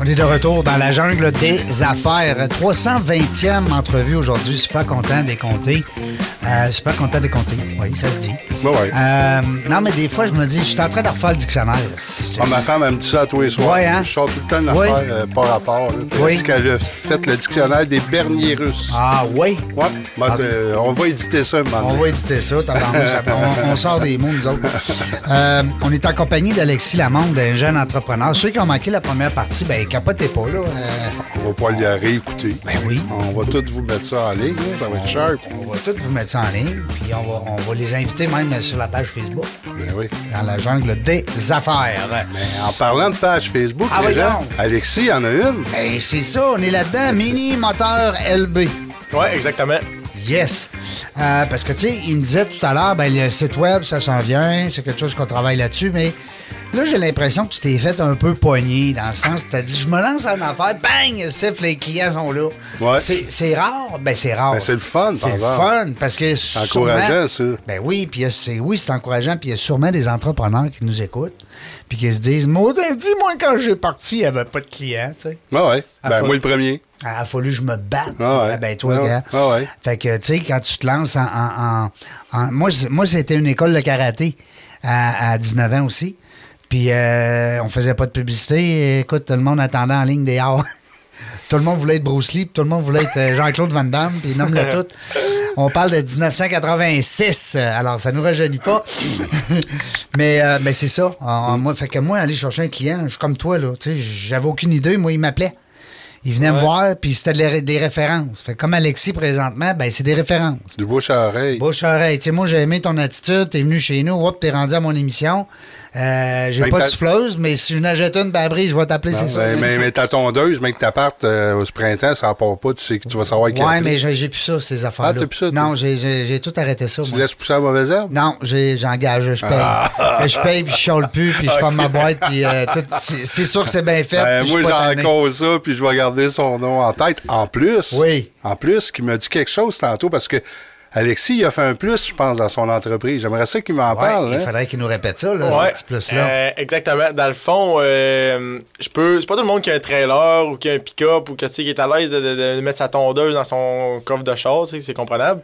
S1: On est de retour dans la jungle des affaires. 320e entrevue aujourd'hui. Super content des compter. Euh, super content des compter. Oui, ça se dit.
S2: Ouais, ouais.
S1: Euh, non, mais des fois, je me dis, je suis en train de refaire le dictionnaire.
S2: Ah, ma femme, elle me dit ça tous les soirs.
S1: Ouais, hein?
S2: Je sors tout le temps de
S1: Oui.
S2: l'affaire euh, par rapport. là.
S1: Oui.
S2: Dit qu'elle a fait le dictionnaire des berniers russes.
S1: Ah, oui?
S2: Ouais. Ben, euh, on va éditer ça moment
S1: On va éditer ça. on, on sort des mots, nous autres. Euh, on est en compagnie d'Alexis Lamonde, un jeune entrepreneur. Ceux qui ont manqué la première partie, ben capotez pas, là.
S2: On va pas le réécouter.
S1: Ben oui.
S2: On va tous vous mettre ça en ligne. là. Ça va être sharp.
S1: on va tous vous mettre ça en ligne, puis on va, on va les inviter même sur la page Facebook,
S2: Ben oui.
S1: dans la jungle des affaires.
S2: Mais en parlant de page Facebook,
S1: Ah
S2: les
S1: oui,
S2: gens. Alexis, il y en a une.
S1: Ben, c'est ça, on est là-dedans. Mini moteur LB.
S3: Ouais, exactement.
S1: Yes. Euh, parce que, tu sais, il me disait tout à l'heure, ben, le site web, ça s'en vient, c'est quelque chose qu'on travaille là-dessus, mais là, j'ai l'impression que tu t'es fait un peu pogné, dans le sens, tu as dit, je me lance en affaire, bang, sif, les clients sont là.
S2: Ouais.
S1: C'est rare, ben, c'est rare.
S2: Ben, c'est le fun,
S1: C'est le fun, parce que
S2: C'est encourageant, ça.
S1: Ben oui, puis c'est oui, c'est encourageant, puis il y a sûrement des entrepreneurs qui nous écoutent, puis qui se disent, dis-moi quand j'ai parti, il n'y avait pas de clients, tu sais.
S2: Ouais, ouais.
S1: Ah,
S2: Ben, moi, le premier.
S1: Il a fallu que je me batte.
S2: Ah ouais.
S1: Ah ben toi,
S2: Ah ouais.
S1: gars.
S2: Ah ouais.
S1: Fait que, tu sais, quand tu te lances en... en- en- en- moi, moi, c'était une école de karaté à, à 19 ans aussi. Puis euh, on faisait pas de publicité. Écoute, tout le monde attendait en ligne des arts. tout le monde voulait être Bruce Lee, puis tout le monde voulait être euh, Jean-Claude Van Damme, puis nomme-le tout. On parle de 1986, euh, alors ça nous rajeunit pas. mais euh, mais c'est ça. Moi, fait que moi, aller chercher un client, je suis comme toi, là. J'avais aucune idée. Moi, il m'appelait. Il venait me voir, puis c'était des ré- des références. Fait comme Alexis, présentement, ben c'est des références.
S2: Du bouche à oreille.
S1: Bouche à oreille. Sais, moi, j'ai aimé ton attitude. T'es venu chez nous. Hop, t'es rendu à mon émission. Euh, j'ai
S2: Ben,
S1: pas de souffleuse, mais si je n'achète une, ben après, je vais t'appeler, c'est ça.
S2: Ben, mais, mais ta tondeuse, mais que t'appartes euh, au printemps, ça part pas, tu sais que tu vas savoir qui
S1: Ouais, mais j'ai plus ça, ces affaires-là.
S2: Ah, t'as plus ça?
S1: Non, j'ai- tout arrêté ça,
S2: Tu
S1: moi.
S2: laisses pousser la mauvaise herbe?
S1: Non, j'engage, je paye.
S2: Ah.
S1: Je paye, puis je chiale plus, puis je ferme ma boîte, puis euh, c'est sûr que c'est bien fait.
S2: Ben, moi, j'en cause ça, puis je vais garder son nom en tête. En plus,
S1: Oui.
S2: en plus, qui m'a dit quelque chose tantôt, parce que Alexis, il a fait un plus, je pense, dans son entreprise. J'aimerais ça qu'il m'en
S1: Ouais,
S2: parle.
S1: il
S2: hein.
S1: faudrait qu'il nous répète ça, là,
S3: Ouais,
S1: ce petit plus-là.
S3: euh, exactement. Dans le fond, euh, je peux. C'est pas tout le monde qui a un trailer ou qui a un pick-up ou qui est à l'aise de, de- de mettre sa tondeuse dans son coffre de char, sais, c'est comprenable.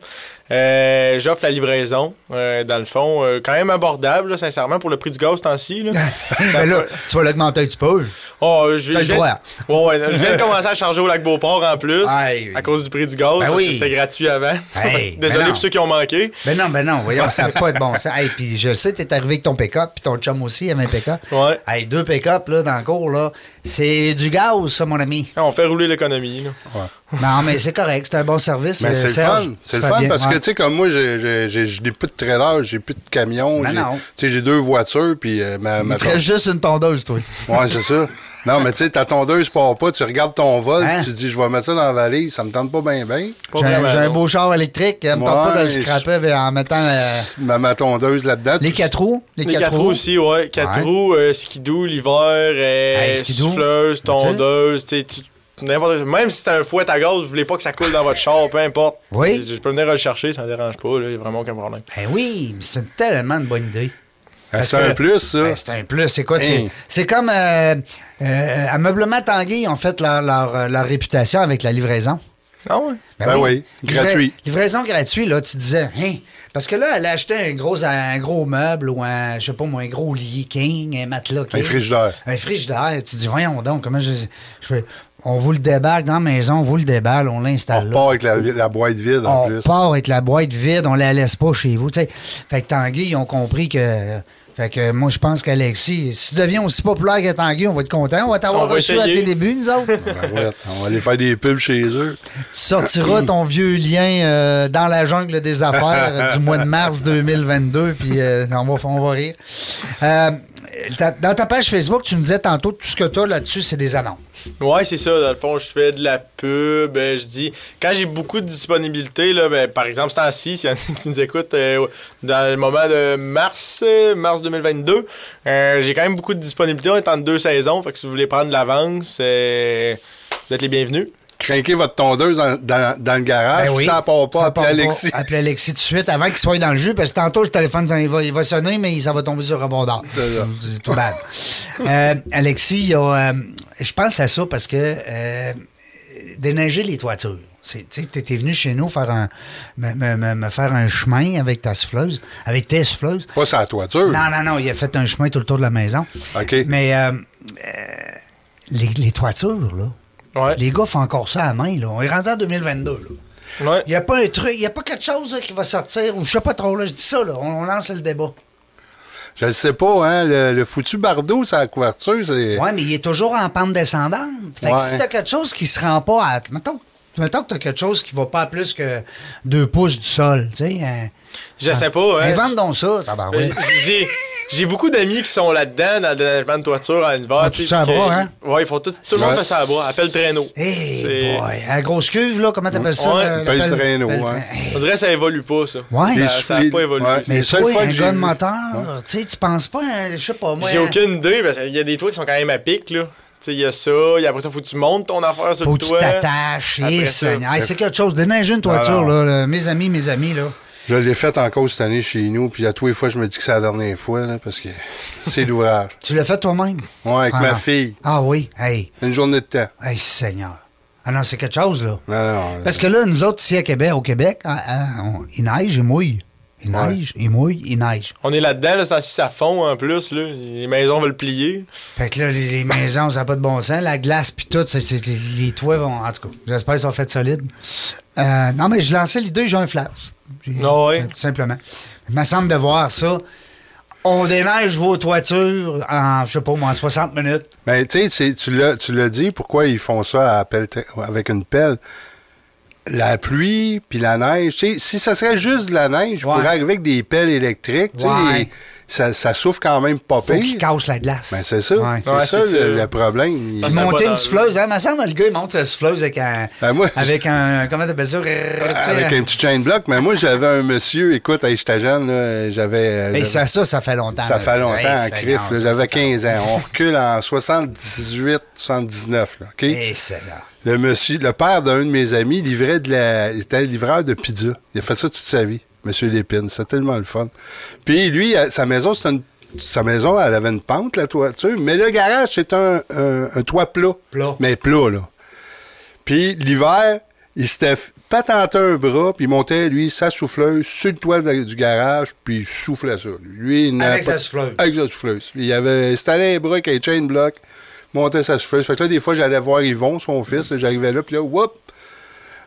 S3: Euh, J'offre la livraison, euh, dans le fond, euh, quand même abordable, là, sincèrement, pour le prix du gaz temps-ci. là.
S1: Ben là, tu vas l'augmenter un petit peu.
S3: Oh, je,
S1: T'as le
S3: je viens-
S1: droit.
S3: Ouais, ouais, je viens de commencer à charger au lac Beauport en plus, à cause du prix du gaz.
S1: Ben oui.
S3: C'était gratuit avant. Désolé
S1: ben non.
S3: pour ceux qui ont manqué.
S1: Ben non, ben non, voyons, ça n'a pas de bon sens. Hey, puis je sais, t'es arrivé avec ton pick-up, puis ton chum aussi avait un pick-up.
S3: Ouais.
S1: Hey, deux pick-up, là, dans le cours, là, c'est du gaz, ça, mon ami.
S3: On fait rouler l'économie. là.
S1: Non, mais c'est correct, c'est un bon service.
S2: Mais
S1: euh,
S2: c'est le fun. C'est le fun
S1: bien,
S2: parce que,
S1: ouais.
S2: tu sais, comme moi, j'ai- j'ai j'ai- je n'ai plus de trailer, j'ai plus de camion.
S1: Ben
S2: j'ai-
S1: non.
S2: Tu sais, j'ai deux voitures, puis euh, ma, ma
S1: Il te reste juste une tondeuse, toi.
S2: Ouais, c'est ça. Non, mais tu sais, ta tondeuse part pas, tu regardes ton vol,
S1: Hein?
S2: tu dis, je vais mettre ça dans la valise, ça me tente pas bien, bien.
S1: J'ai un- beau char électrique. Elle me tente pas de le scraper en mettant euh,
S2: Ma, ma tondeuse là-dedans.
S1: les quatre roues. Les,
S3: Les quatre roues aussi, ouais. Quatre
S1: Ouais.
S3: roues, euh, skidoo l'hiver, euh,
S1: Hey, skidoo.
S3: souffleuse, tondeuse, tu sais, tu- n'importe Même si c'est un fouet à gaz, vous voulez pas que ça coule dans votre char, peu importe.
S1: Oui.
S3: Je peux venir le chercher, ça me dérange pas, là, y a vraiment aucun problème.
S1: Ben oui, mais c'est tellement une bonne idée.
S2: C'est un plus, ça.
S1: Ben, c'est un plus. C'est quoi? c'est-
S2: Hein.
S1: C'est comme euh, euh, Ameublement Tanguy, ils ont fait leur, leur, euh, leur réputation avec la livraison.
S3: Ah ouais?
S2: Ben oui,
S1: Livra-
S2: gratuit.
S1: Livraison gratuite, là, tu disais, hein? Parce que là, elle a acheté un gros, un gros meuble ou un, je sais pas moi, un gros lit king, un matelas king.
S2: Un frigidaire.
S1: Un frigidaire. Tu dis, voyons donc, comment je. je fais- on vous le déballe dans la maison, on vous le déballe, on
S2: On
S1: l'installe là.
S2: repart avec la, la boîte vide, en
S1: On
S2: plus.
S1: part avec la boîte vide, on la laisse pas chez vous. tu sais. Fait que Tanguy, ils ont compris que. Fait que moi, je pense qu'Alexis, si tu deviens aussi populaire que Tanguy, on va être content. On va t'avoir reçu à tes débuts, nous autres.
S2: Ben ouais, on va aller faire des pubs chez eux.
S1: Tu sortiras ton vieux lien euh, dans la jungle des affaires du mois de mars 2022, puis euh, on, va, on va rire. Euh, dans ta page Facebook, tu me disais tantôt, tout ce que tu as là-dessus, c'est des annonces.
S3: Ouais, c'est ça. Dans le fond, je fais de la pub. euh, je dis, quand j'ai beaucoup de disponibilité, là, ben, par exemple, c'est temps-ci, s'il y en a qui nous écoutent, euh, dans le moment de mars, euh, mars 2022, euh, j'ai quand même beaucoup de disponibilité. On est en deux saisons. Fait que si vous voulez prendre de l'avance, euh, vous êtes les bienvenus.
S2: Crinquez votre tondeuse dans, dans- dans le garage,
S1: Ben oui.
S2: ça part pas, appelez Alexis.
S1: pas. Appelez Alexis tout de suite avant qu'il soit dans le jeu, parce que tantôt, le téléphone, il va, il va sonner, mais ça va tomber sur le rebondeur.
S2: C'est
S1: tout bad. Euh, Alexis, euh, je pense à ça parce que euh, déneiger les toitures. Tu sais, t'es venu chez nous faire un, me, me- me- faire un chemin avec ta souffleuse, avec tes souffleuses.
S2: Pas la toiture.
S1: Non, non, non, il a fait un chemin tout le tour de la maison.
S2: OK.
S1: Mais euh, euh, les, les toitures, là,
S3: Ouais.
S1: les gars font encore ça à la main. Là. On est rendu en 2022. Là.
S3: Ouais.
S1: Il n'y a pas un truc, il n'y a pas quelque chose là, qui va sortir, ou je sais pas trop, là, je dis ça, là, on, on lance le débat.
S2: Je ne sais pas, hein, le, le foutu bardeau la couverture, c'est...
S1: Ouais, mais il est toujours en pente descendante. Fait que
S2: Ouais.
S1: si t'as quelque chose qui se rend pas à. Mettons, mettons que t'as quelque chose qui va pas à plus que deux pouces du sol, tu sais. hein.
S3: Je sais pas, hein.
S1: Invente donc ça,
S3: J'ai j'ai beaucoup d'amis qui sont là-dedans dans le déneigement de toiture en hiver.
S1: Font
S3: tu sais,
S1: tout ça à bras,
S3: que-
S1: hein?
S3: Ouais, ils font tout, tout le monde fait ça à bras. Appelle traîneau.
S1: Hey boy, la grosse cuve, là, comment t'appelles ça?
S3: Ouais,
S1: là,
S2: pelle
S1: la pelle-
S2: traîneau, ouais.
S3: On dirait que ça évolue pas, ça.
S1: Ouais.
S3: Ça- ça a
S2: souliers-
S3: pas évolué.
S1: Mais toi,
S2: fois
S1: un
S2: que
S1: gars de moteur, tu sais, tu penses pas, hein, je sais pas, moi.
S3: J'ai
S1: hein,
S3: aucune idée, parce qu'il y a des toits qui sont quand même à pic, là. Tu sais, il y a ça, il y a après ça, faut que tu montes ton affaire sur
S1: Faut
S3: le
S1: que tu
S3: toit.
S1: t'attaches. Eh,
S3: ça.
S1: Seigneur. Hey, c'est quelque chose. Déneiger une toiture,
S2: Alors.
S1: là, là, Mes amis, mes amis, là.
S2: Je l'ai fait encore cette année chez nous, puis à tous les fois, je me dis que c'est la dernière fois, là, parce que c'est l'ouvrage.
S1: Tu l'as fait toi-même?
S2: Ouais, avec
S1: Ah,
S2: ma
S1: non.
S2: fille.
S1: Ah oui. Hey.
S2: Une journée de temps.
S1: Hey, Seigneur. Ah non, c'est quelque chose, là.
S2: Non, non.
S1: Parce que là, nous autres, ici à Québec, au Québec, hein, hein, on- il neige, il mouille. Il
S2: Ouais.
S1: neige, il mouille, il neige.
S3: On est là-dedans, là, ça, ça fond en plus, là. Les maisons veulent plier.
S1: Fait que là, les, les maisons, ça n'a pas de bon sens. La glace, puis tout, les toits vont. En tout cas, j'espère qu'ils sont faits solides. Euh, non, mais je lançais l'idée, j'ai un flash. J'ai-
S3: Ah ouais?
S1: sim- Simplement. Il me semble de voir ça. On déneige vos toitures en, je sais pas moi, en 60 minutes.
S2: Ben, tu sais, c'est- tu l'as- tu l'as dit, pourquoi ils font ça à pelle tra- avec une pelle? La pluie puis la neige, si ça serait juste de la neige, je pourrais arriver avec des pelles électriques, tu sais,
S1: Ouais.
S2: les, ça, ça souffle quand même pas
S1: Faut qu'il
S2: pire.
S1: casse la glace.
S2: Ben, c'est ça.
S1: Ouais.
S2: C'est
S3: Ouais,
S2: ça, le,
S3: ça.
S2: le problème. Il-
S3: que-
S1: monter une
S3: dans-
S1: souffleuse, hein? Me semble, le gars, il monte sa souffleuse avec un.
S2: Ben, moi,
S1: avec un. Comment t'appelles ça?
S2: avec un petit chain block, mais moi, j'avais un monsieur, écoute, hey, j'étais jeune, j'avais. euh, j'avais-
S1: ça, ça, ça fait longtemps.
S2: Ça
S1: là.
S2: fait longtemps,
S1: Hey,
S2: en crif. J'avais
S1: ça fait
S2: 15 ans. On recule en 78, 79. Là, OK? Le monsieur, le père d'un de mes amis livrait de la. Il était livreur de pizza. Il a fait ça toute sa vie, Monsieur Lépine. C'était tellement le fun. Puis lui, à- sa maison, c'était une. Sa maison, elle avait une pente, la toiture, mais le garage, c'est un, un- un toit plat.
S1: Plat.
S2: Mais plat, là. Puis l'hiver, il s'était patenté un bras, puis il montait, lui, sa souffleuse sur le toit de- du garage, puis il soufflait ça. Lui, il
S1: Avec
S2: pas-
S1: sa souffleuse.
S2: Avec sa souffleuse. Il avait installé un bras avec un chain block, montait sa souffleuse. Fait que là, des fois, j'allais voir Yvon, son fils, j'arrivais là, puis là, whoop!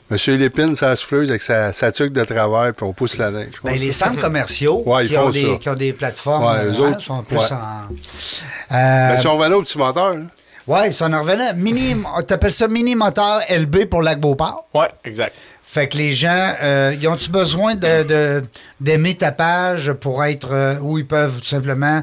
S2: Monsieur Lépine, sa souffleuse avec sa, sa tuque de travers, puis on pousse la neige.
S1: Ben, les centres commerciaux
S2: Ouais, ils
S1: qui,
S2: font
S1: ont des,
S2: ça.
S1: qui ont des plateformes
S2: Ouais, eux
S1: euh,
S2: autres,
S1: sont plus
S2: ouais.
S1: en. Euh,
S2: Ben, si on revenait au petit moteur, là,
S1: ouais, ça en revenait. Mini, t'appelles ça mini moteur LB pour Lac Beauport?
S3: Ouais, exact.
S1: Fait que les gens, euh, ils ont-tu besoin de, de- d'aimer ta page pour être euh, où ils peuvent tout simplement.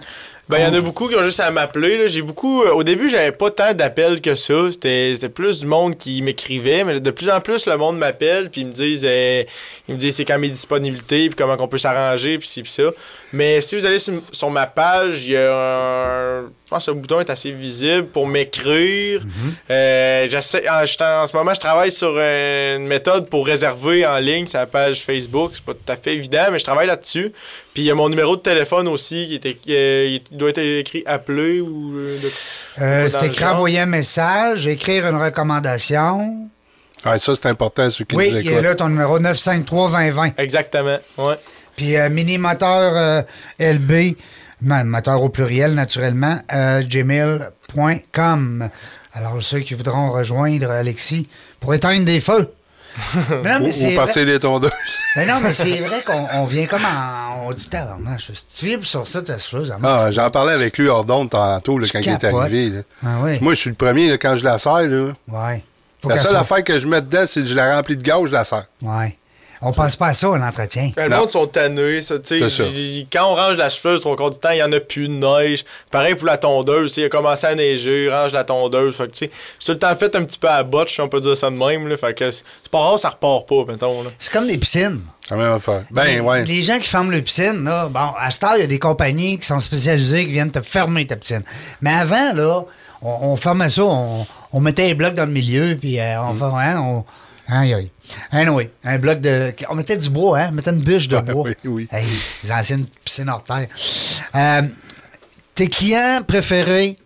S3: Ben, il y en a beaucoup qui ont juste à m'appeler. J'ai beaucoup. euh, au début, j'avais pas tant d'appels que ça. C'était c'était plus du monde qui m'écrivait. Mais de plus en plus, le monde m'appelle. Puis ils me disent euh, ils me disent c'est quand mes disponibilités. Puis comment on peut s'arranger. Puis ci, puis ça. Mais si vous allez sur, sur ma page, il y a un. Je pense que le bouton est assez visible pour m'écrire. Euh, j'essaie- en, je- en ce moment, je travaille sur une méthode pour réserver en ligne sa page Facebook. C'est pas tout à fait évident, mais je travaille là-dessus. Puis il y a mon numéro de téléphone aussi qui était, euh, il doit être écrit appeler ou. euh, de-
S1: Euh, c'est écrit envoyer un message, écrire une recommandation.
S2: ouais, ça, c'est important, ceux qui
S1: Oui,
S2: nous
S1: il y a
S2: écoutent.
S1: là ton numéro 953-2020.
S3: Exactement. Ouais.
S1: Puis euh, mini moteur euh, LB, ma- moteur au pluriel naturellement, euh, gmail.com. Alors ceux qui voudront rejoindre Alexis pour éteindre des feux. Mais non, mais
S2: Ou, partir les tondeuses.
S1: mais non, mais c'est vrai qu'on on vient comme en. On dit tabarnak, si tu sur ça, souffleuse, elle marche.
S2: Ah, J'en parlais avec lui hors d'onde tantôt, là, quand il est arrivé. là.
S1: Ah oui.
S2: Moi, je suis le premier, là, quand je la serre, là,
S1: Ouais. Faut
S2: la seule
S1: soit-
S2: affaire que je mets dedans, c'est que je la remplis de gaz, je la serre.
S1: Ouais. On pense pas à ça à l'entretien.
S3: Ben, le monde sont tannés, ça, Quand on range la souffleuse, trois quarts du temps, il y en a plus de neige. Pareil pour la tondeuse, tu sais, il a commencé à neiger, range la tondeuse. Fait que, tu sais, c'est tout le temps fait un petit peu à botche, si on peut dire ça de même, là. Fait que c'est pas rare, ça repart pas, mettons.
S1: C'est comme des piscines.
S2: C'est la même affaire. Ben,
S1: les,
S2: ouais.
S1: les gens qui ferment les piscines, là, bon, à cette heure, il y a des compagnies qui sont spécialisées qui viennent te fermer ta piscine. Mais avant, là, on, on fermait ça, on, on mettait les blocs dans le milieu, puis euh,
S2: Mm.
S1: on fait, hein, on. Aïe, aïe. Anyway, un bloc de. On mettait du bois, hein? On mettait une bûche de bois.
S2: oui, oui.
S1: Hey, les anciennes piscines hors terre. Euh, tes clients préférés,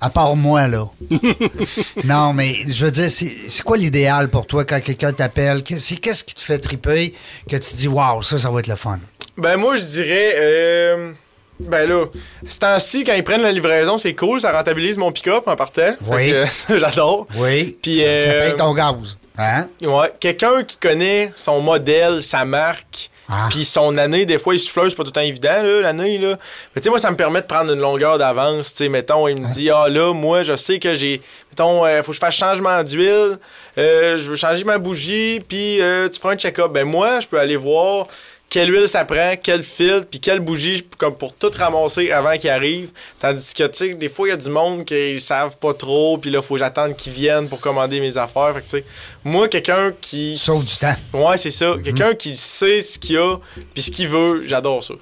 S1: à part moi, là? non, mais je veux dire, c'est c'est quoi l'idéal pour toi quand quelqu'un t'appelle? Qu'est- Qu'est-ce qui te fait triper que tu dis, waouh, ça, ça va être le fun?
S3: Ben, moi, je dirais. euh, Ben là, ce temps-ci, quand ils prennent la livraison, c'est cool, ça rentabilise mon pick-up en partant.
S1: Oui.
S3: Ça, j'adore.
S1: Oui.
S3: Puis,
S1: ça, ça
S3: euh,
S1: paye ton gaz. Hein?
S3: Ouais, quelqu'un qui connaît son modèle, sa marque,
S1: Ah.
S3: puis son année, des fois, il souffle, c'est pas tout le temps évident, l'année, là. Mais tu sais, moi, ça me permet de prendre une longueur d'avance, tu sais, mettons, il me dit, ah là, moi, je sais que j'ai, mettons, euh, faut que je fasse changement d'huile, euh, je veux changer ma bougie, puis euh, tu feras un check-up. Ben moi, je peux aller voir quelle huile ça prend, quel filtre, puis quelle bougie, comme pour tout ramasser avant qu'il arrive. Tandis que, tu sais, des fois, il y a du monde qui ils savent pas trop, puis là, faut que j'attende qu'ils viennent pour commander mes affaires. Fait que, tu sais, moi, quelqu'un qui.
S1: Sauve du temps.
S3: Ouais, c'est ça. Quelqu'un qui sait ce qu'il a, puis ce qu'il veut, j'adore ça.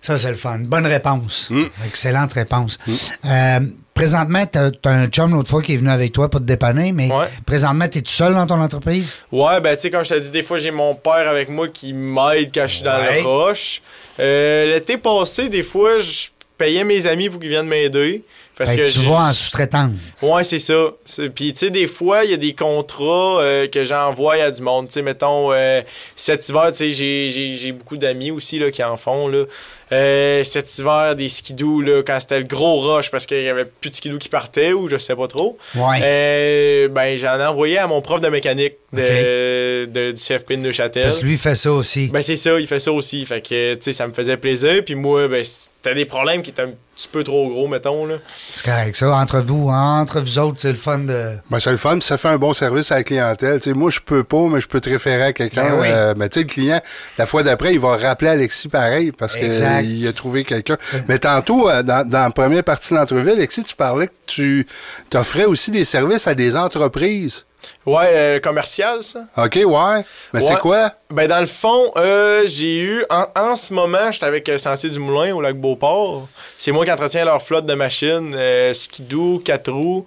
S1: Ça, c'est le fun. Bonne réponse.
S2: Mm.
S1: Excellente réponse. Euh, présentement, tu as, un chum l'autre fois qui est venu avec toi pour te dépanner, mais
S3: Ouais.
S1: présentement, tu es tout seul dans ton entreprise?
S3: Ouais, ben, tu sais, comme je t'ai dit, des fois, j'ai mon père avec moi qui m'aide quand je suis dans
S1: Ouais.
S3: le roche. Euh, L'été passé, des fois, je payais mes amis pour qu'ils viennent m'aider. Parce
S1: que
S3: que
S1: tu vas en sous-traitance.
S3: Ouais, c'est ça. Puis, tu sais, des fois, il y a des contrats euh, que j'envoie à du monde. Tu sais, mettons, euh, cet hiver, tu sais, j'ai- beaucoup d'amis aussi là, qui en font. Là. Euh, cet hiver, des skidoo, là, quand c'était le gros rush parce qu'il y avait plus de skidoo qui partaient ou je sais pas trop.
S1: Ouais.
S3: Euh, ben, j'en ai envoyé à mon prof de mécanique de, de- du CFP de Neuchâtel.
S1: Parce que lui, il fait ça aussi.
S3: Ben c'est ça, il fait ça aussi. Fait que, tu sais, ça me faisait plaisir. Puis moi, ben, c'était des problèmes qui étaient petit peu trop gros, mettons. Là.
S1: C'est correct, ça. Entre vous, entre vous autres, c'est le fun de.
S2: Ben, c'est le fun, puis ça fait un bon service à la clientèle. Tu sais, moi, je peux pas, mais je peux te référer à quelqu'un.
S1: Ben oui.
S2: Euh, mais tu sais, le client, la fois d'après, il va rappeler Alexis pareil parce qu'il a trouvé quelqu'un. Mais tantôt, euh, dans, dans la première partie de l'entrevue, Alexis, tu parlais que tu offrais aussi des services à des entreprises.
S3: Ouais, euh, commercial, ça.
S2: OK, ouais. Mais c'est quoi?
S3: Ben, dans le fond, euh, j'ai eu. En, en ce moment, j'étais avec euh, Sentier du Moulin au lac Beauport. C'est moi qui entretiens leur flotte de machines. Euh, skidoo, 4 roues,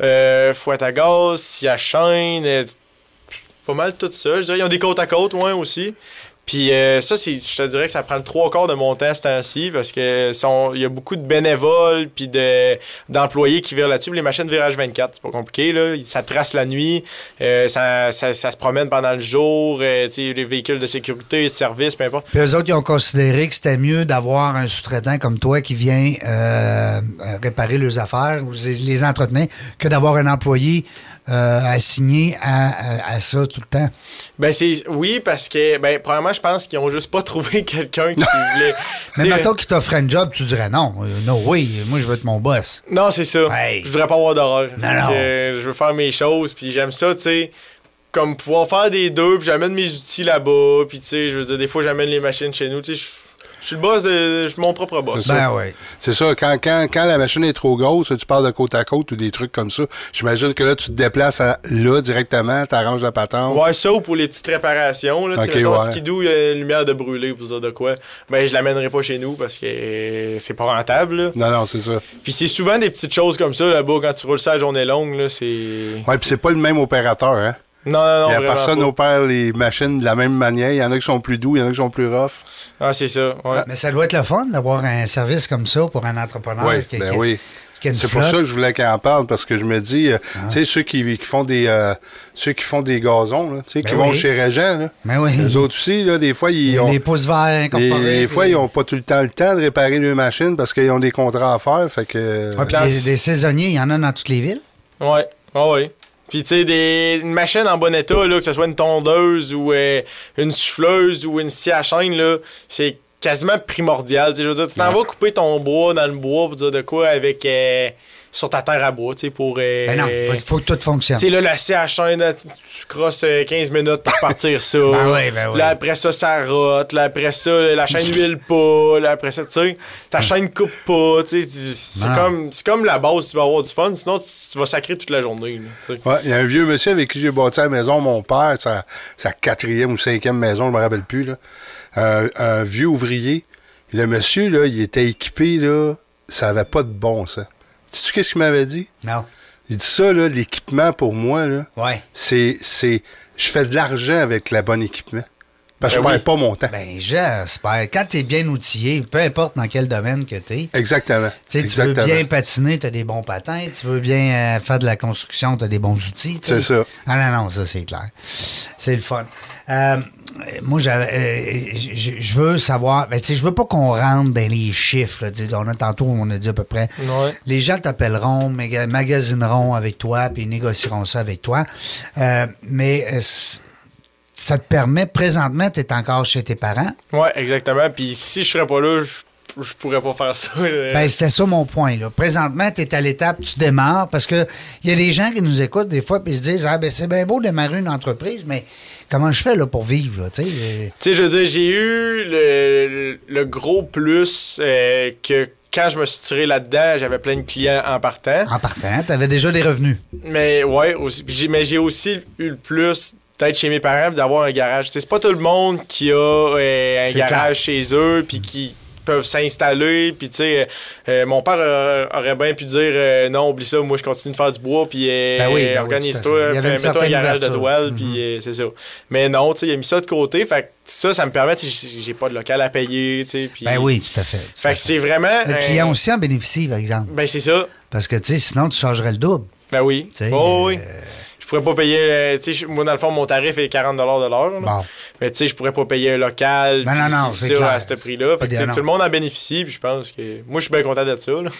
S3: euh, fouette à gaz, scie à chaîne. pas mal tout ça. Je dirais, ils ont des côtes à côte, ouais, aussi. Puis euh, ça, c'est, je te dirais que ça prend le trois quarts de mon temps ce temps-ci parce que il y a beaucoup de bénévoles puis de, d'employés qui virent là-dessus. Les machines virage 24, c'est pas compliqué. Là. Ça trace la nuit, euh, ça, ça- ça se promène pendant le jour, euh, les véhicules de sécurité, de service, peu importe.
S1: Puis eux autres, ils ont considéré que c'était mieux d'avoir un sous-traitant comme toi qui vient euh, euh, réparer leurs affaires ou les, entretenir que d'avoir un employé assigné à, à- à ça tout le temps?
S3: Ben c'est oui parce que ben premièrement je pense qu'ils ont juste pas trouvé quelqu'un qui voulait.
S1: Mais mettons qu'il t'offrait un job, tu dirais non. euh, No oui, moi je veux être mon boss.
S3: Non, c'est ça.
S1: Hey.
S3: Je voudrais pas avoir d'horreur.
S1: Non, non.
S3: Je veux faire mes choses, puis j'aime ça, tu sais. Comme pouvoir faire des deux, puis j'amène mes outils là-bas, puis tu sais, je veux dire, des fois j'amène les machines chez nous, tu sais, je- suis le boss de. Je suis mon propre boss.
S2: C'est
S1: Ben oui.
S2: C'est ça, quand, quand, quand la machine est trop grosse, tu parles de côte à côte ou des trucs comme ça. J'imagine que là, tu te déplaces à- là directement, t'arranges la patente.
S3: Ouais, ça ou pour les petites réparations. Là, tu sais,
S2: Ok,
S3: mettons,
S2: ouais.
S3: skidoo, il y a une lumière de brûler pour dire de quoi. Ben, je l'amènerai pas chez nous parce que c'est pas rentable. là.
S2: Non, non, c'est ça.
S3: Puis c'est souvent des petites choses comme ça là-bas quand tu roules ça à journée longue. Là, c'est.
S2: Ouais, puis c'est pas le même opérateur, hein.
S3: Non, non, non.
S2: Il y a
S3: vraiment
S2: personne
S3: pas.
S2: opère les machines de la même manière. Il y en a qui sont plus doux, il y en a qui sont plus rough.
S3: Ah, c'est ça. Ouais.
S1: Mais ça doit être le fun d'avoir un service comme ça pour un entrepreneur.
S2: oui,
S1: qui,
S2: ben
S1: qui-
S2: oui. C'est pour ça que je voulais qu'elle en parle parce que je me dis, euh,
S1: Ah.
S2: tu sais, ceux qui, qui font des euh, ceux qui font des gazons, là, tu sais,
S1: Ben
S2: qui vont
S1: oui.
S2: chez Régent, là.
S1: Ben oui.
S2: Les autres aussi, là, des fois, ils ont.
S1: les pouces verts
S2: Des,
S1: incorporés.
S2: des fois, ils n'ont pas tout le temps le temps de réparer leurs machines parce qu'ils ont des contrats à faire. Fait que.
S1: Ouais, puis des, des saisonniers, il y en a dans toutes les villes.
S3: Ouais, ouais, ouais. Puis, tu sais, des... une machine en bon état, là, que ce soit une tondeuse ou euh, une souffleuse ou une scie à chaîne, là, c'est quasiment primordial. Je veux dire, tu t'en
S2: Ouais.
S3: vas couper ton bois dans le bois pour dire de quoi avec. euh, sur ta terre à bois, tu sais, pour. euh,
S1: Ben non, il faut, faut que tout fonctionne.
S3: Tu sais, là, la scie à chaîne, là, tu crosses euh, 15 minutes pour partir ça.
S1: Ben oui, ben oui.
S3: Là, après ça, ça rote. Là, après ça, la chaîne huile pas. Là, après ça, tu sais, ta chaîne coupe pas. Tu sais, c'est
S1: Non.
S3: comme, c'est comme la base, tu vas avoir du fun. Sinon, tu, tu vas sacrer toute la journée. là.
S2: Ouais, il y a un vieux monsieur avec qui j'ai bâti la maison, mon père, sa, sa quatrième ou cinquième maison, je me rappelle plus, là. Un, un vieux ouvrier. Le monsieur, là, il était équipé, là, ça avait pas de bon sens. Sais-tu qu'est-ce qu'il m'avait dit?
S1: Non.
S2: Il dit ça, là, l'équipement pour moi, là,
S1: Ouais.
S2: c'est, c'est, je fais de l'argent avec le bon équipement. Parce que
S3: Ben
S2: je
S3: oui.
S2: perds pas mon temps.
S1: Ben, j'espère. Quand tu es bien outillé, peu importe dans quel domaine que tu es,
S2: Exactement.
S1: tu sais, tu veux bien patiner, tu as des bons patins. Tu veux bien euh, faire de la construction, tu as des bons outils.
S2: C'est ça.
S1: Ah non, non, ça, c'est clair. C'est le fun. Euh, moi, euh, je veux savoir, ben, tu sais, je veux pas qu'on rentre dans les chiffres. Là, on a, tantôt, on a dit à peu près.
S3: Ouais.
S1: Les gens t'appelleront, maga- magasineront avec toi, puis négocieront ça avec toi. Euh, mais ça te permet, présentement, tu es encore chez tes parents?
S3: Ouais, exactement. Puis si je serais pas là, je, je pourrais pas faire ça.
S1: Ben, c'était ça mon point. Là. Présentement, tu es à l'étape, tu démarres, parce que il y a des gens qui nous écoutent des fois et se disent Ah, ben, c'est bien beau de démarrer une entreprise, mais comment je fais là, pour vivre? Là, tu sais? Euh,
S3: Tu sais, je veux dire, j'ai eu le, le- gros plus euh, que quand je me suis tiré là-dedans, j'avais plein de clients en partant.
S1: en partant, tu avais déjà des revenus.
S3: Mais ouais, aussi, mais j'ai aussi eu le plus d'être chez mes parents d'avoir un garage. Tu sais, C'est pas tout le monde qui a euh, un garage chez eux puis qui peuvent s'installer puis tu sais euh, euh, mon père aurait bien pu dire euh, non oublie ça moi je continue de faire du bois puis euh,
S1: Ben oui, ben
S3: organise-toi mets-toi un garage de toile
S1: Mhm.
S3: puis c'est ça mais non tu sais il a mis ça de côté fait que ça ça me permet j'ai- pas de local à payer tu sais puis
S1: Ben oui, tout à fait. tout
S3: fait que c'est vraiment
S1: Le client aussi en bénéficie, par exemple.
S3: ben c'est ça
S1: Parce que, tu sais, sinon, tu chargerais le double.
S3: ben oui Oh, oui je pourrais pas payer euh, tu sais je- moi dans le fond mon tarif est 40 de l'heure.
S1: Bon.
S3: Mais tu sais, je pourrais pas payer un local.
S1: Non, non, c'est
S3: à ce prix-là. Tout le monde en bénéficie, puis je pense que. Moi, je suis bien content d'être ça. Là.